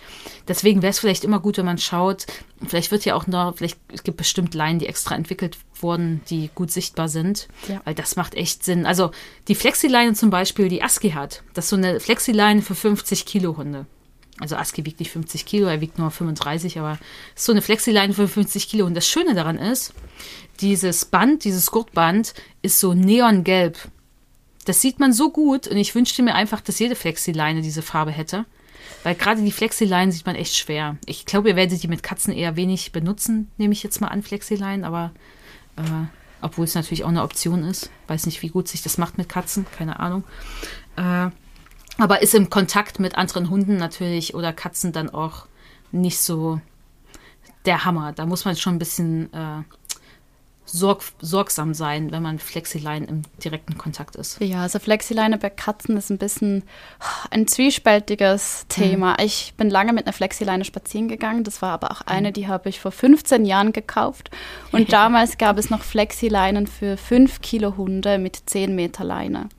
Deswegen wäre es vielleicht immer gut, wenn man schaut, vielleicht wird ja auch noch, vielleicht es gibt bestimmt Leinen, die extra entwickelt wurden, die gut sichtbar sind, ja. weil das macht echt Sinn. Also die Flexi-Leine zum Beispiel, die ASCII hat, das ist so eine Flexi-Leine für 50 Kilo Hunde. Also Aski wiegt nicht 50 Kilo, er wiegt nur 35, aber ist so eine Flexileine für 50 Kilo. Und das Schöne daran ist, dieses Band, dieses Gurtband ist so neongelb. Das sieht man so gut und ich wünschte mir einfach, dass jede Flexileine diese Farbe hätte. Weil gerade die Flexileinen sieht man echt schwer. Ich glaube, ihr werdet die mit Katzen eher wenig benutzen, nehme ich jetzt mal an, Flexileinen, aber äh, obwohl es natürlich auch eine Option ist. Weiß nicht, wie gut sich das macht mit Katzen, keine Ahnung. Äh, aber ist im Kontakt mit anderen Hunden natürlich oder Katzen dann auch nicht so der Hammer. Da muss man schon ein bisschen äh, sorg sorgsam sein, wenn man Flexilein im direkten Kontakt ist. Ja, also Flexileine bei Katzen ist ein bisschen ein zwiespältiges Thema. Mhm. Ich bin lange mit einer Flexileine spazieren gegangen. Das war aber auch eine, mhm. die habe ich vor 15 Jahren gekauft. Und damals gab es noch Flexileinen für 5 Kilo Hunde mit 10 Meter Leine.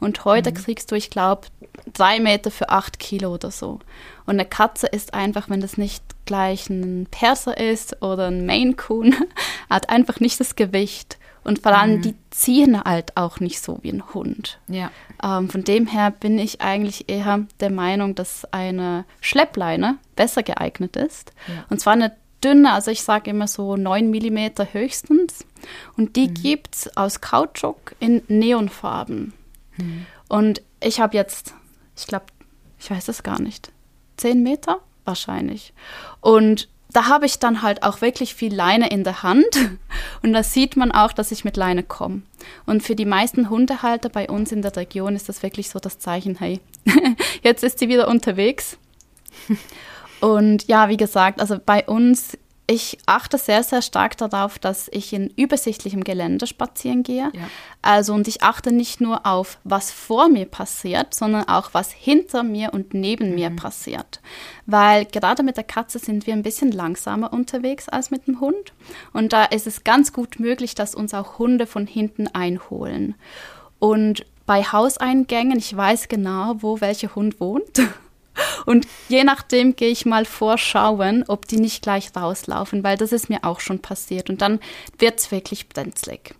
Und heute mhm. kriegst du, ich glaube, drei Meter für acht Kilo oder so. Und eine Katze ist einfach, wenn das nicht gleich ein Perser ist oder ein Maine Coon, hat einfach nicht das Gewicht. Und vor allem, mhm. die ziehen halt auch nicht so wie ein Hund. Ja. Ähm, von dem her bin ich eigentlich eher der Meinung, dass eine Schleppleine besser geeignet ist. Ja. Und zwar eine dünne, also ich sage immer so 9 mm höchstens. Und die mhm. gibt es aus Kautschuk in Neonfarben. Mhm. Und ich habe jetzt, ich glaube, ich weiß es gar nicht, 10 Meter wahrscheinlich. Und da habe ich dann halt auch wirklich viel Leine in der Hand. Und da sieht man auch, dass ich mit Leine komme. Und für die meisten Hundehalter bei uns in der Region ist das wirklich so das Zeichen, hey, jetzt ist sie wieder unterwegs. Und ja, wie gesagt, also bei uns ich achte sehr, sehr stark darauf, dass ich in übersichtlichem Gelände spazieren gehe. Ja. Also und ich achte nicht nur auf, was vor mir passiert, sondern auch, was hinter mir und neben mhm. mir passiert. Weil gerade mit der Katze sind wir ein bisschen langsamer unterwegs als mit dem Hund. Und da ist es ganz gut möglich, dass uns auch Hunde von hinten einholen. Und bei Hauseingängen, ich weiß genau, wo welcher Hund wohnt. Und je nachdem gehe ich mal vorschauen, ob die nicht gleich rauslaufen, weil das ist mir auch schon passiert. Und dann wird es wirklich brenzlig.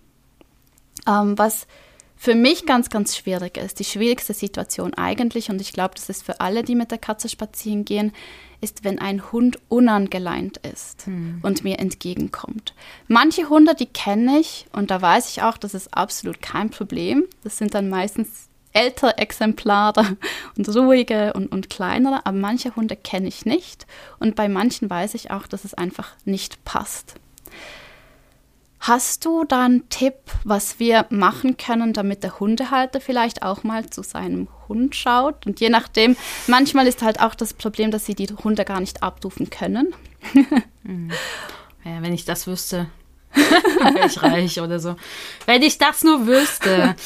Ähm, was für mich ganz, ganz schwierig ist, die schwierigste Situation eigentlich, und ich glaube, das ist für alle, die mit der Katze spazieren gehen, ist, wenn ein Hund unangeleint ist hm. und mir entgegenkommt. Manche Hunde, die kenne ich und da weiß ich auch, das ist absolut kein Problem. Das sind dann meistens ältere Exemplare und ruhige und, und kleinere, aber manche Hunde kenne ich nicht und bei manchen weiß ich auch, dass es einfach nicht passt. Hast du da einen Tipp, was wir machen können, damit der Hundehalter vielleicht auch mal zu seinem Hund schaut? Und je nachdem, manchmal ist halt auch das Problem, dass sie die Hunde gar nicht abrufen können. Hm. Ja, wenn ich das wüsste, wäre ich reich oder so. Wenn ich das nur wüsste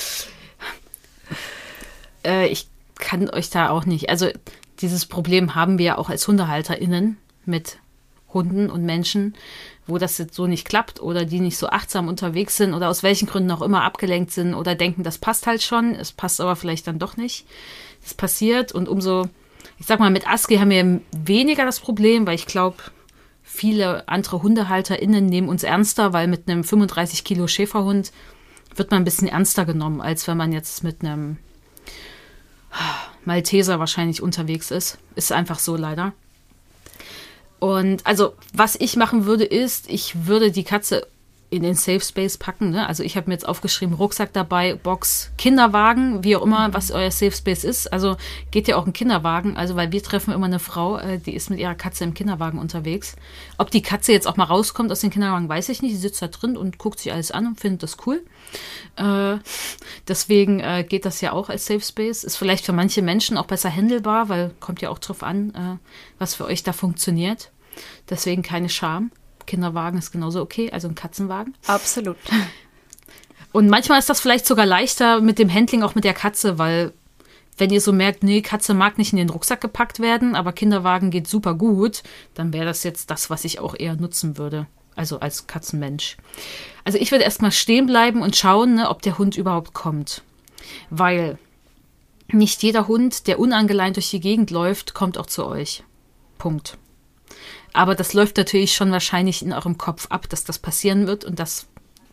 äh, ich kann euch da auch nicht. Also dieses Problem haben wir ja auch als HundehalterInnen mit Hunden und Menschen, wo das jetzt so nicht klappt oder die nicht so achtsam unterwegs sind oder aus welchen Gründen auch immer abgelenkt sind oder denken, das passt halt schon, es passt aber vielleicht dann doch nicht. Das passiert und umso, ich sag mal, mit ASCII haben wir weniger das Problem, weil ich glaube, viele andere HundehalterInnen nehmen uns ernster, weil mit einem 35 Kilo Schäferhund wird man ein bisschen ernster genommen, als wenn man jetzt mit einem Malteser wahrscheinlich unterwegs ist. Ist einfach so leider. Und also, was ich machen würde, ist, ich würde die Katze in den Safe Space packen. Ne? Also ich habe mir jetzt aufgeschrieben, Rucksack dabei, Box, Kinderwagen, wie auch immer, was euer Safe Space ist. Also geht ja auch ein Kinderwagen. Also weil wir treffen immer eine Frau, äh, die ist mit ihrer Katze im Kinderwagen unterwegs. Ob die Katze jetzt auch mal rauskommt aus dem Kinderwagen, weiß ich nicht. Sie sitzt da drin und guckt sich alles an und findet das cool. Äh, deswegen äh, geht das ja auch als Safe Space. Ist vielleicht für manche Menschen auch besser handelbar, weil kommt ja auch drauf an, äh, was für euch da funktioniert. Deswegen keine Scham. Kinderwagen ist genauso okay, also ein Katzenwagen. Absolut. Und manchmal ist das vielleicht sogar leichter mit dem Handling auch mit der Katze, weil wenn ihr so merkt, nee, Katze mag nicht in den Rucksack gepackt werden, aber Kinderwagen geht super gut, dann wäre das jetzt das, was ich auch eher nutzen würde. Also als Katzenmensch. Also ich würde erstmal stehen bleiben und schauen, ne, ob der Hund überhaupt kommt. Weil nicht jeder Hund, der unangeleint durch die Gegend läuft, kommt auch zu euch. Punkt. Aber das läuft natürlich schon wahrscheinlich in eurem Kopf ab, dass das passieren wird und das,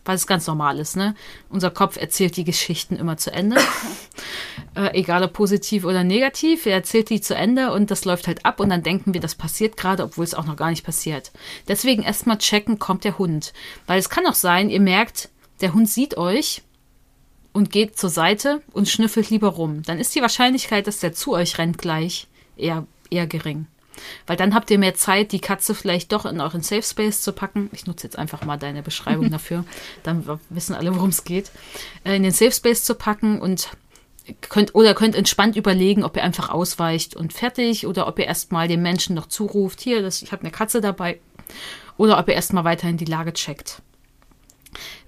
weil es ganz normal ist, ne? Unser Kopf erzählt die Geschichten immer zu Ende. äh, egal ob positiv oder negativ, er erzählt die zu Ende und das läuft halt ab und dann denken wir, das passiert gerade, obwohl es auch noch gar nicht passiert. Deswegen erstmal checken, kommt der Hund. Weil es kann auch sein, ihr merkt, der Hund sieht euch und geht zur Seite und schnüffelt lieber rum. Dann ist die Wahrscheinlichkeit, dass der zu euch rennt, gleich eher, eher gering. Weil dann habt ihr mehr Zeit, die Katze vielleicht doch in euren Safe Space zu packen. Ich nutze jetzt einfach mal deine Beschreibung dafür. Dann wissen alle, worum es geht. Äh, in den Safe Space zu packen und könnt oder könnt entspannt überlegen, ob ihr einfach ausweicht und fertig oder ob ihr erstmal dem Menschen noch zuruft, hier, das, ich habe eine Katze dabei oder ob ihr erstmal weiterhin die Lage checkt.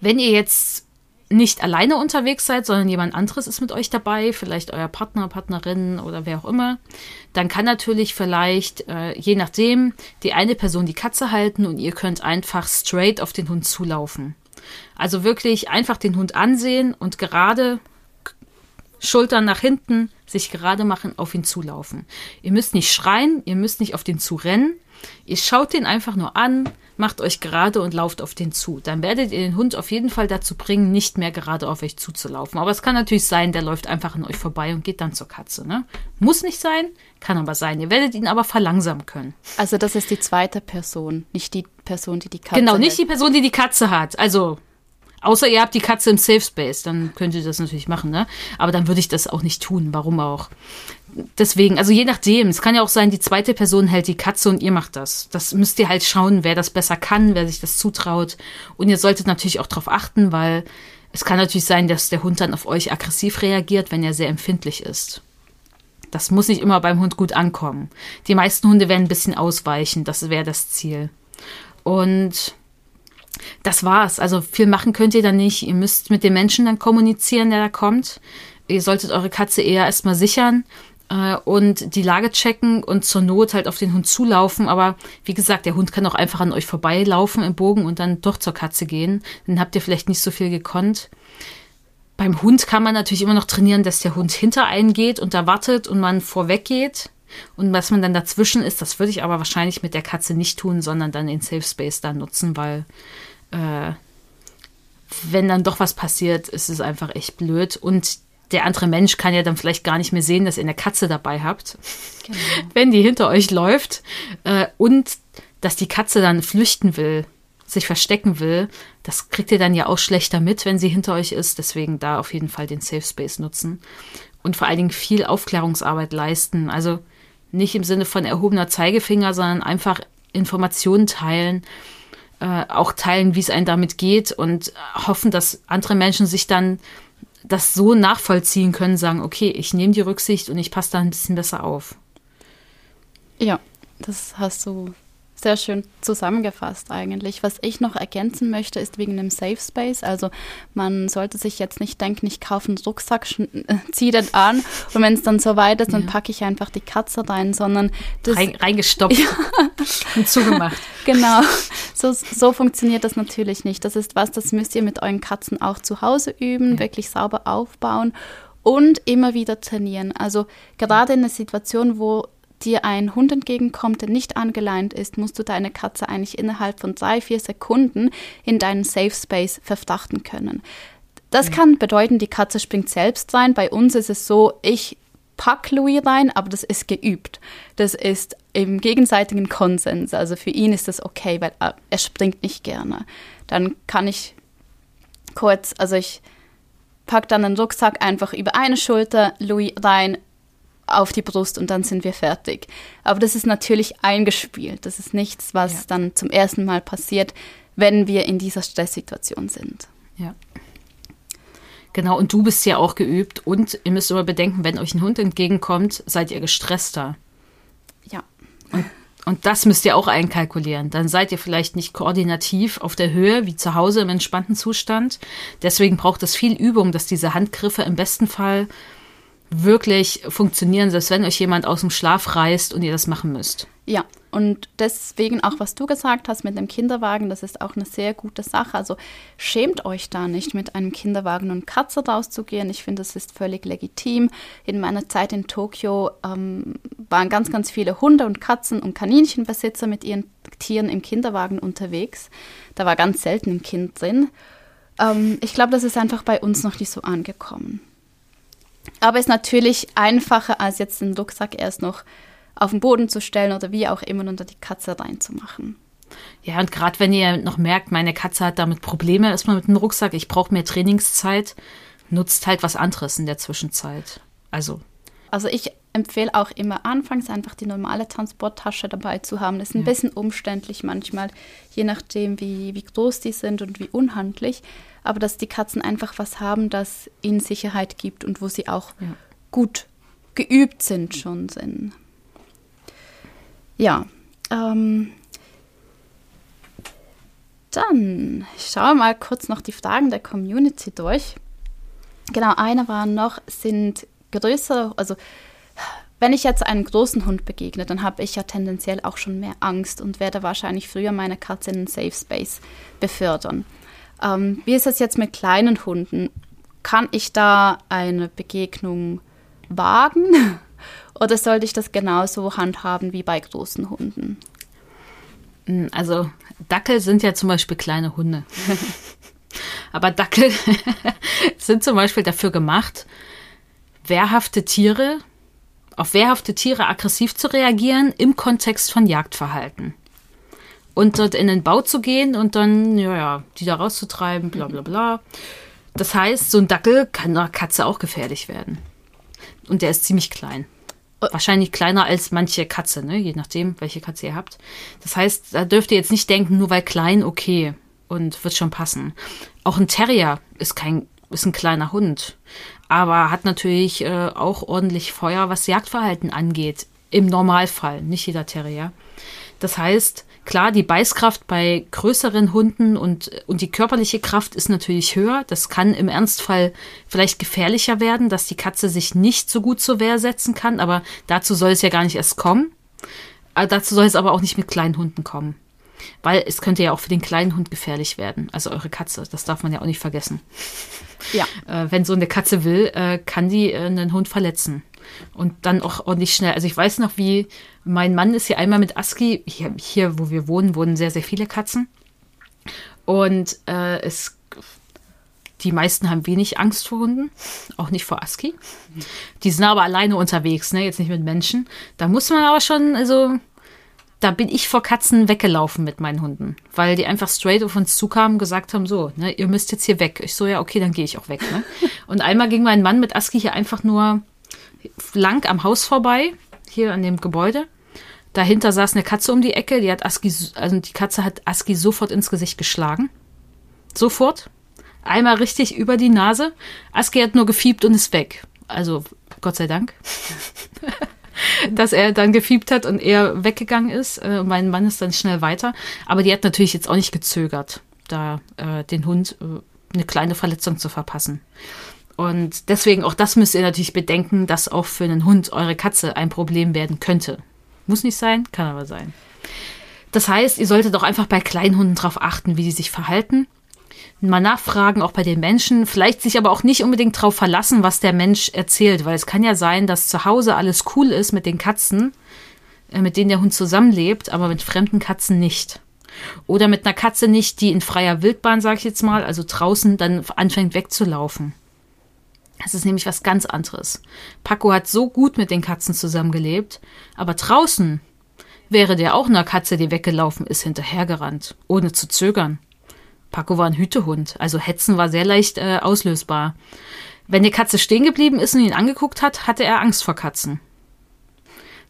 Wenn ihr jetzt nicht alleine unterwegs seid, sondern jemand anderes ist mit euch dabei, vielleicht euer Partner, Partnerin oder wer auch immer, dann kann natürlich vielleicht, äh, je nachdem, die eine Person die Katze halten und ihr könnt einfach straight auf den Hund zulaufen. Also wirklich einfach den Hund ansehen und gerade Schultern nach hinten, sich gerade machen, auf ihn zulaufen. Ihr müsst nicht schreien, ihr müsst nicht auf den zu rennen. Ihr schaut den einfach nur an, macht euch gerade und lauft auf den zu. Dann werdet ihr den Hund auf jeden Fall dazu bringen, nicht mehr gerade auf euch zuzulaufen. Aber es kann natürlich sein, der läuft einfach an euch vorbei und geht dann zur Katze. Ne? Muss nicht sein, kann aber sein. Ihr werdet ihn aber verlangsamen können. Also das ist die zweite Person, nicht die Person, die die Katze hat. Genau, nicht hält. die Person, die die Katze hat. Also Außer ihr habt die Katze im Safe Space, dann könnt ihr das natürlich machen, ne? Aber dann würde ich das auch nicht tun. Warum auch? Deswegen, also je nachdem, es kann ja auch sein, die zweite Person hält die Katze und ihr macht das. Das müsst ihr halt schauen, wer das besser kann, wer sich das zutraut. Und ihr solltet natürlich auch darauf achten, weil es kann natürlich sein, dass der Hund dann auf euch aggressiv reagiert, wenn er sehr empfindlich ist. Das muss nicht immer beim Hund gut ankommen. Die meisten Hunde werden ein bisschen ausweichen, das wäre das Ziel. Und das war's. Also viel machen könnt ihr dann nicht. Ihr müsst mit dem Menschen dann kommunizieren, der da kommt. Ihr solltet eure Katze eher erstmal sichern äh, und die Lage checken und zur Not halt auf den Hund zulaufen. Aber wie gesagt, der Hund kann auch einfach an euch vorbeilaufen im Bogen und dann doch zur Katze gehen. Dann habt ihr vielleicht nicht so viel gekonnt. Beim Hund kann man natürlich immer noch trainieren, dass der Hund hinter einen geht und da wartet und man vorweg geht. Und was man dann dazwischen ist, das würde ich aber wahrscheinlich mit der Katze nicht tun, sondern dann den Safe Space da nutzen, weil äh, wenn dann doch was passiert, ist es einfach echt blöd. Und der andere Mensch kann ja dann vielleicht gar nicht mehr sehen, dass ihr eine Katze dabei habt, genau. wenn die hinter euch läuft. Äh, und dass die Katze dann flüchten will, sich verstecken will, das kriegt ihr dann ja auch schlechter mit, wenn sie hinter euch ist. Deswegen da auf jeden Fall den Safe Space nutzen. Und vor allen Dingen viel Aufklärungsarbeit leisten. Also nicht im Sinne von erhobener Zeigefinger, sondern einfach Informationen teilen, äh, auch teilen, wie es einem damit geht und hoffen, dass andere Menschen sich dann das so nachvollziehen können, sagen, okay, ich nehme die Rücksicht und ich passe da ein bisschen besser auf. Ja, das hast du sehr schön zusammengefasst eigentlich. Was ich noch ergänzen möchte, ist wegen dem Safe Space. Also man sollte sich jetzt nicht denken, ich kaufe einen Rucksack, äh, ziehe den an und wenn es dann so weit ist, dann packe ich einfach die Katze rein, sondern das, Rein, reingestopft ja. und zugemacht. genau, so, so funktioniert das natürlich nicht. Das ist was, das müsst ihr mit euren Katzen auch zu Hause üben, ja. wirklich sauber aufbauen und immer wieder trainieren. Also gerade in einer Situation, wo dir ein Hund entgegenkommt, der nicht angeleint ist, musst du deine Katze eigentlich innerhalb von drei, vier Sekunden in deinen Safe Space verfrachten können. Das ja. kann bedeuten, die Katze springt selbst rein. Bei uns ist es so, ich pack Louis rein, aber das ist geübt. Das ist im gegenseitigen Konsens. Also für ihn ist das okay, weil er springt nicht gerne. Dann kann ich kurz, also ich pack dann den Rucksack einfach über eine Schulter, Louis rein, auf die Brust und dann sind wir fertig. Aber das ist natürlich eingespielt. Das ist nichts, was ja. dann zum ersten Mal passiert, wenn wir in dieser Stresssituation sind. Ja. Genau, und du bist ja auch geübt und ihr müsst immer bedenken, wenn euch ein Hund entgegenkommt, seid ihr gestresster. Ja. Und, und das müsst ihr auch einkalkulieren. Dann seid ihr vielleicht nicht koordinativ auf der Höhe wie zu Hause im entspannten Zustand. Deswegen braucht es viel Übung, dass diese Handgriffe im besten Fall wirklich funktionieren, selbst wenn euch jemand aus dem Schlaf reißt und ihr das machen müsst. Ja, und deswegen auch, was du gesagt hast mit dem Kinderwagen, das ist auch eine sehr gute Sache. Also schämt euch da nicht, mit einem Kinderwagen und Katze rauszugehen. Ich finde, das ist völlig legitim. In meiner Zeit in Tokio ähm, waren ganz, ganz viele Hunde und Katzen und Kaninchenbesitzer mit ihren Tieren im Kinderwagen unterwegs. Da war ganz selten ein Kind drin. Ähm, ich glaube, das ist einfach bei uns noch nicht so angekommen. Aber ist natürlich einfacher, als jetzt den Rucksack erst noch auf den Boden zu stellen oder wie auch immer unter die Katze reinzumachen. Ja, und gerade wenn ihr noch merkt, meine Katze hat damit Probleme erstmal mit dem Rucksack, ich brauche mehr Trainingszeit, nutzt halt was anderes in der Zwischenzeit. Also. Also ich empfehle auch immer anfangs einfach die normale Transporttasche dabei zu haben. Das ist ein ja. bisschen umständlich manchmal, je nachdem, wie, wie groß die sind und wie unhandlich aber dass die Katzen einfach was haben, das ihnen Sicherheit gibt und wo sie auch ja. gut geübt sind schon sind. Ja, ähm, dann schauen wir mal kurz noch die Fragen der Community durch. Genau, eine war noch, sind größere, also wenn ich jetzt einem großen Hund begegne, dann habe ich ja tendenziell auch schon mehr Angst und werde wahrscheinlich früher meine Katze in einen Safe Space befördern. Ähm, wie ist es jetzt mit kleinen Hunden? Kann ich da eine Begegnung wagen oder sollte ich das genauso handhaben wie bei großen Hunden? Hm, also Dackel sind ja zum Beispiel kleine Hunde. Aber Dackel sind zum Beispiel dafür gemacht, wehrhafte Tiere, auf wehrhafte Tiere aggressiv zu reagieren im Kontext von Jagdverhalten und dort in den Bau zu gehen und dann, ja, ja, die da rauszutreiben, bla bla bla. Das heißt, so ein Dackel kann einer Katze auch gefährlich werden. Und der ist ziemlich klein. Wahrscheinlich kleiner als manche Katze, ne? je nachdem, welche Katze ihr habt. Das heißt, da dürft ihr jetzt nicht denken, nur weil klein, okay, und wird schon passen. Auch ein Terrier ist kein, ist ein kleiner Hund, aber hat natürlich äh, auch ordentlich Feuer, was Jagdverhalten angeht. Im Normalfall, nicht jeder Terrier. Das heißt, Klar, die Beißkraft bei größeren Hunden und, und die körperliche Kraft ist natürlich höher. Das kann im Ernstfall vielleicht gefährlicher werden, dass die Katze sich nicht so gut zur Wehr setzen kann, aber dazu soll es ja gar nicht erst kommen. Äh, dazu soll es aber auch nicht mit kleinen Hunden kommen. Weil es könnte ja auch für den kleinen Hund gefährlich werden. Also eure Katze, das darf man ja auch nicht vergessen. Ja. Äh, wenn so eine Katze will, äh, kann die äh, einen Hund verletzen. Und dann auch ordentlich schnell. Also ich weiß noch, wie mein Mann ist hier einmal mit Aski, hier, hier wo wir wohnen, wohnen sehr, sehr viele Katzen. Und äh, es die meisten haben wenig Angst vor Hunden, auch nicht vor Aski. Die sind aber alleine unterwegs, ne? jetzt nicht mit Menschen. Da muss man aber schon, also da bin ich vor Katzen weggelaufen mit meinen Hunden, weil die einfach straight auf uns zukamen und gesagt haben, so, ne, ihr müsst jetzt hier weg. Ich so, ja, okay, dann gehe ich auch weg. Ne? Und einmal ging mein Mann mit Aski hier einfach nur lang am Haus vorbei, hier an dem Gebäude. Dahinter saß eine Katze um die Ecke, die hat Aski, also die Katze hat Aski sofort ins Gesicht geschlagen. Sofort. Einmal richtig über die Nase. Aski hat nur gefiebt und ist weg. Also, Gott sei Dank. dass er dann gefiebt hat und er weggegangen ist. Äh, mein Mann ist dann schnell weiter. Aber die hat natürlich jetzt auch nicht gezögert, da äh, den Hund äh, eine kleine Verletzung zu verpassen. Und deswegen auch das müsst ihr natürlich bedenken, dass auch für einen Hund eure Katze ein Problem werden könnte. Muss nicht sein, kann aber sein. Das heißt, ihr solltet auch einfach bei Kleinhunden darauf achten, wie die sich verhalten. Mal nachfragen, auch bei den Menschen. Vielleicht sich aber auch nicht unbedingt darauf verlassen, was der Mensch erzählt, weil es kann ja sein, dass zu Hause alles cool ist mit den Katzen, äh, mit denen der Hund zusammenlebt, aber mit fremden Katzen nicht. Oder mit einer Katze nicht, die in freier Wildbahn, sag ich jetzt mal, also draußen dann anfängt wegzulaufen. Das ist nämlich was ganz anderes. Paco hat so gut mit den Katzen zusammengelebt, aber draußen wäre der auch einer Katze, die weggelaufen ist, hinterhergerannt, ohne zu zögern. Paco war ein Hütehund, also Hetzen war sehr leicht äh, auslösbar. Wenn die Katze stehen geblieben ist und ihn angeguckt hat, hatte er Angst vor Katzen.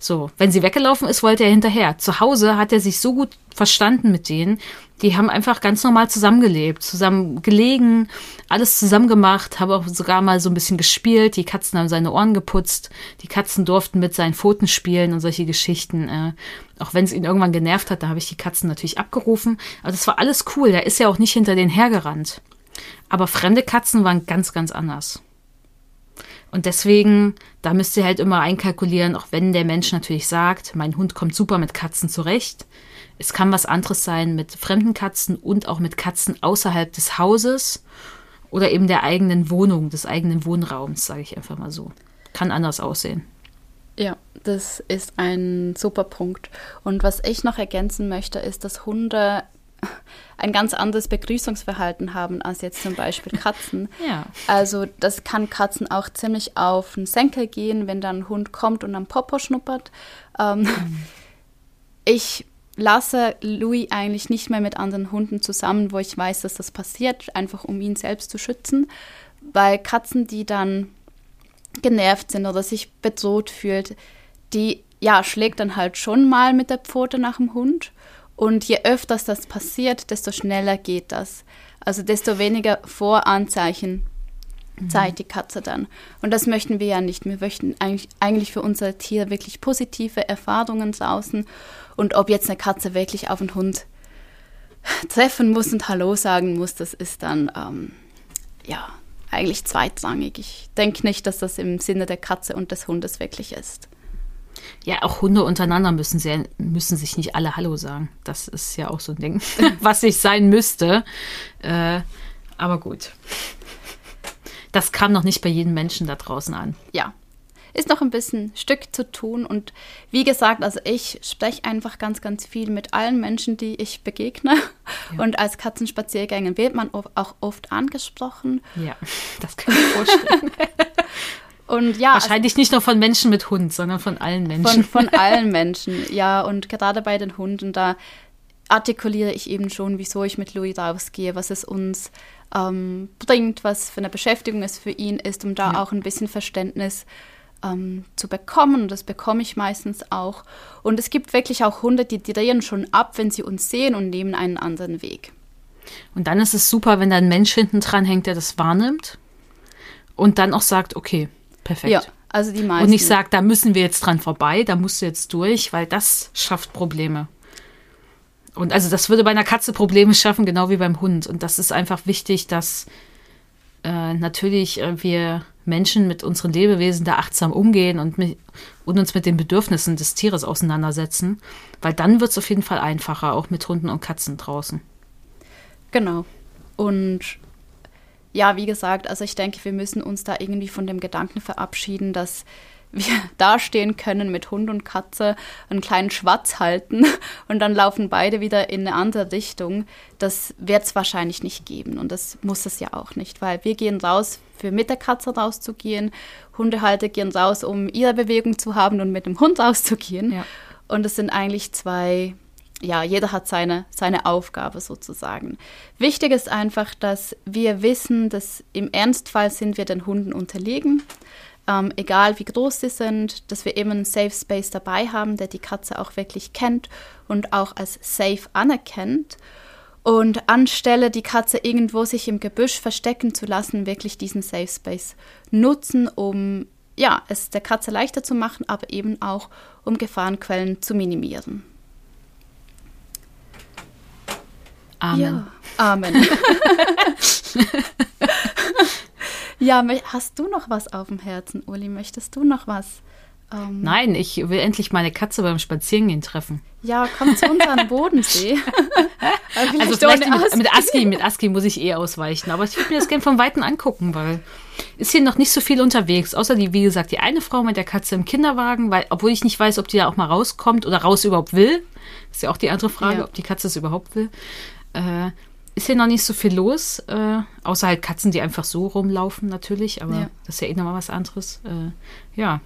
So, wenn sie weggelaufen ist, wollte er hinterher. Zu Hause hat er sich so gut verstanden mit denen. Die haben einfach ganz normal zusammengelebt, zusammen gelegen, alles zusammen gemacht, haben auch sogar mal so ein bisschen gespielt. Die Katzen haben seine Ohren geputzt. Die Katzen durften mit seinen Pfoten spielen und solche Geschichten. Äh, auch wenn es ihn irgendwann genervt hat, da habe ich die Katzen natürlich abgerufen. Aber das war alles cool. Der ist ja auch nicht hinter denen hergerannt. Aber fremde Katzen waren ganz, ganz anders. Und deswegen, da müsst ihr halt immer einkalkulieren, auch wenn der Mensch natürlich sagt, mein Hund kommt super mit Katzen zurecht. Es kann was anderes sein mit fremden Katzen und auch mit Katzen außerhalb des Hauses oder eben der eigenen Wohnung, des eigenen Wohnraums, sage ich einfach mal so. Kann anders aussehen. Ja, das ist ein super Punkt. Und was ich noch ergänzen möchte, ist, dass Hunde ein ganz anderes Begrüßungsverhalten haben als jetzt zum Beispiel Katzen. ja. Also das kann Katzen auch ziemlich auf den Senkel gehen, wenn dann ein Hund kommt und am Popo schnuppert. Ähm, mhm. Ich lasse Louis eigentlich nicht mehr mit anderen Hunden zusammen, wo ich weiß, dass das passiert, einfach um ihn selbst zu schützen, weil Katzen, die dann genervt sind oder sich bedroht fühlt, die ja schlägt dann halt schon mal mit der Pfote nach dem Hund und je öfters das passiert, desto schneller geht das. Also desto weniger Voranzeichen mhm. zeigt die Katze dann. Und das möchten wir ja nicht. Wir möchten eigentlich, eigentlich für unser Tier wirklich positive Erfahrungen draußen. Und ob jetzt eine Katze wirklich auf einen Hund treffen muss und Hallo sagen muss, das ist dann ähm, ja eigentlich zweitrangig. Ich denke nicht, dass das im Sinne der Katze und des Hundes wirklich ist. Ja, auch Hunde untereinander müssen, sehr, müssen sich nicht alle Hallo sagen. Das ist ja auch so ein Ding, was ich sein müsste. Äh, aber gut. Das kam noch nicht bei jedem Menschen da draußen an. Ja. Ist noch ein bisschen Stück zu tun. Und wie gesagt, also ich spreche einfach ganz, ganz viel mit allen Menschen, die ich begegne. Ja. Und als Katzenspaziergänger wird man auch oft angesprochen. Ja, das kann ich mir vorstellen. Und ja. Wahrscheinlich also, nicht nur von Menschen mit Hund, sondern von allen Menschen. Von, von allen Menschen, ja. Und gerade bei den Hunden, da artikuliere ich eben schon, wieso ich mit Louis rausgehe, was es uns ähm, bringt, was für eine Beschäftigung es für ihn ist, um da ja. auch ein bisschen Verständnis ähm, zu bekommen. Und das bekomme ich meistens auch. Und es gibt wirklich auch Hunde, die drehen schon ab, wenn sie uns sehen und nehmen einen anderen Weg. Und dann ist es super, wenn da ein Mensch hinten dran hängt, der das wahrnimmt und dann auch sagt, okay, Perfekt. Ja, also die meisten. Und nicht sagt, da müssen wir jetzt dran vorbei, da musst du jetzt durch, weil das schafft Probleme. Und also das würde bei einer Katze Probleme schaffen, genau wie beim Hund. Und das ist einfach wichtig, dass äh, natürlich äh, wir Menschen mit unseren Lebewesen da achtsam umgehen und, mit, und uns mit den Bedürfnissen des Tieres auseinandersetzen, weil dann wird es auf jeden Fall einfacher, auch mit Hunden und Katzen draußen. Genau. Und ja, wie gesagt, also ich denke, wir müssen uns da irgendwie von dem Gedanken verabschieden, dass wir dastehen können mit Hund und Katze, einen kleinen Schwatz halten und dann laufen beide wieder in eine andere Richtung. Das wird es wahrscheinlich nicht geben und das muss es ja auch nicht, weil wir gehen raus, für mit der Katze rauszugehen. Hundehalter gehen raus, um ihre Bewegung zu haben und mit dem Hund rauszugehen. Ja. Und es sind eigentlich zwei ja, jeder hat seine, seine Aufgabe sozusagen. Wichtig ist einfach, dass wir wissen, dass im Ernstfall sind wir den Hunden unterlegen ähm, egal wie groß sie sind, dass wir immer einen Safe Space dabei haben, der die Katze auch wirklich kennt und auch als safe anerkennt. Und anstelle die Katze irgendwo sich im Gebüsch verstecken zu lassen, wirklich diesen Safe Space nutzen, um ja, es der Katze leichter zu machen, aber eben auch um Gefahrenquellen zu minimieren. Amen. Ja, Amen. Ja, hast du noch was auf dem Herzen, Uli? Möchtest du noch was? Ähm, Nein, ich will endlich meine Katze beim Spazierengehen treffen. Ja, komm zu uns an den Bodensee. also vielleicht mit, mit, Aski, mit Aski muss ich eh ausweichen, aber ich würde mir das gerne von Weitem angucken, weil ist hier noch nicht so viel unterwegs, außer die, wie gesagt, die eine Frau mit der Katze im Kinderwagen, weil, obwohl ich nicht weiß, ob die da auch mal rauskommt oder raus überhaupt will. ist ja auch die andere Frage, ja. ob die Katze es überhaupt will. Äh, ist hier noch nicht so viel los, äh, außer halt Katzen, die einfach so rumlaufen natürlich, aber ja. das ist ja eh nochmal was anderes. Äh, ja,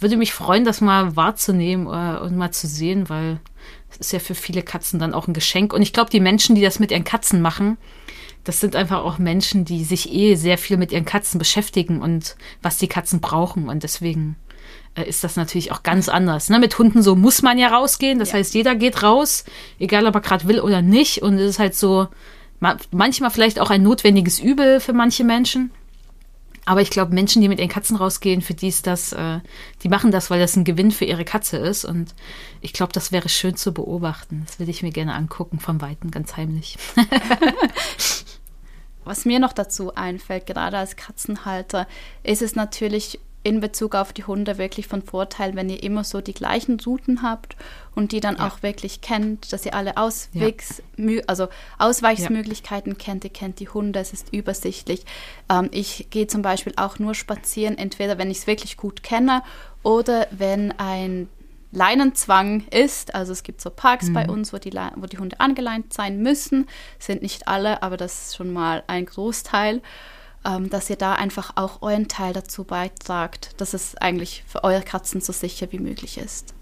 würde mich freuen, das mal wahrzunehmen äh, und mal zu sehen, weil es ist ja für viele Katzen dann auch ein Geschenk. Und ich glaube, die Menschen, die das mit ihren Katzen machen, das sind einfach auch Menschen, die sich eh sehr viel mit ihren Katzen beschäftigen und was die Katzen brauchen. Und deswegen ist das natürlich auch ganz anders. Ne? Mit Hunden so muss man ja rausgehen. Das ja. heißt, jeder geht raus, egal ob er gerade will oder nicht. Und es ist halt so manchmal vielleicht auch ein notwendiges Übel für manche Menschen. Aber ich glaube, Menschen, die mit ihren Katzen rausgehen, für die ist das, äh, die machen das, weil das ein Gewinn für ihre Katze ist. Und ich glaube, das wäre schön zu beobachten. Das würde ich mir gerne angucken, vom Weiten, ganz heimlich. Was mir noch dazu einfällt, gerade als Katzenhalter, ist es natürlich in Bezug auf die Hunde wirklich von Vorteil, wenn ihr immer so die gleichen Routen habt und die dann ja. auch wirklich kennt, dass ihr alle Auswegs, ja. also Ausweichsmöglichkeiten ja. kennt, ihr kennt die Hunde, es ist übersichtlich. Ähm, ich gehe zum Beispiel auch nur spazieren, entweder wenn ich es wirklich gut kenne oder wenn ein Leinenzwang ist. Also es gibt so Parks mhm. bei uns, wo die, wo die Hunde angeleint sein müssen. Sind nicht alle, aber das ist schon mal ein Großteil ähm, dass ihr da einfach auch euren Teil dazu beitragt, dass es eigentlich für eure Katzen so sicher wie möglich ist.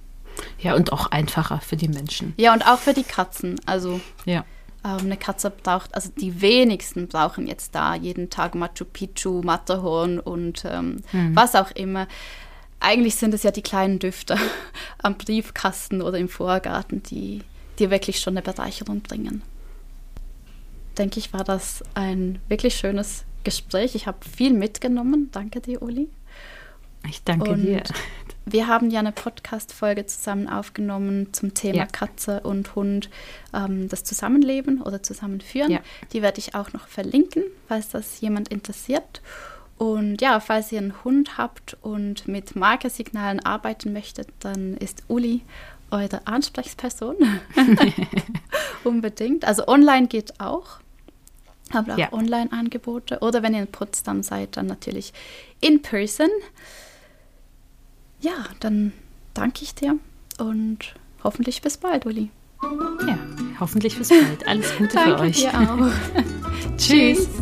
Ja, und auch einfacher für die Menschen. Ja, und auch für die Katzen. Also ja. ähm, eine Katze braucht, also die wenigsten brauchen jetzt da jeden Tag Machu Picchu, Matterhorn und ähm, mhm. was auch immer. Eigentlich sind es ja die kleinen Düfter am Briefkasten oder im Vorgarten, die dir wirklich schon eine Bereicherung bringen. Denke ich, war das ein wirklich schönes Gespräch. Ich habe viel mitgenommen. Danke dir, Uli. Ich danke und dir. Wir haben ja eine Podcast-Folge zusammen aufgenommen zum Thema ja. Katze und Hund, ähm, das Zusammenleben oder Zusammenführen. Ja. Die werde ich auch noch verlinken, falls das jemand interessiert. Und ja, falls ihr einen Hund habt und mit Markersignalen arbeiten möchtet, dann ist Uli eure Ansprechperson. Unbedingt. Also online geht auch aber auch ja. Online-Angebote. Oder wenn ihr in Potsdam seid, dann natürlich in person. Ja, dann danke ich dir und hoffentlich bis bald, Uli. Ja, hoffentlich bis bald. Alles Gute für euch. Dir auch. Tschüss.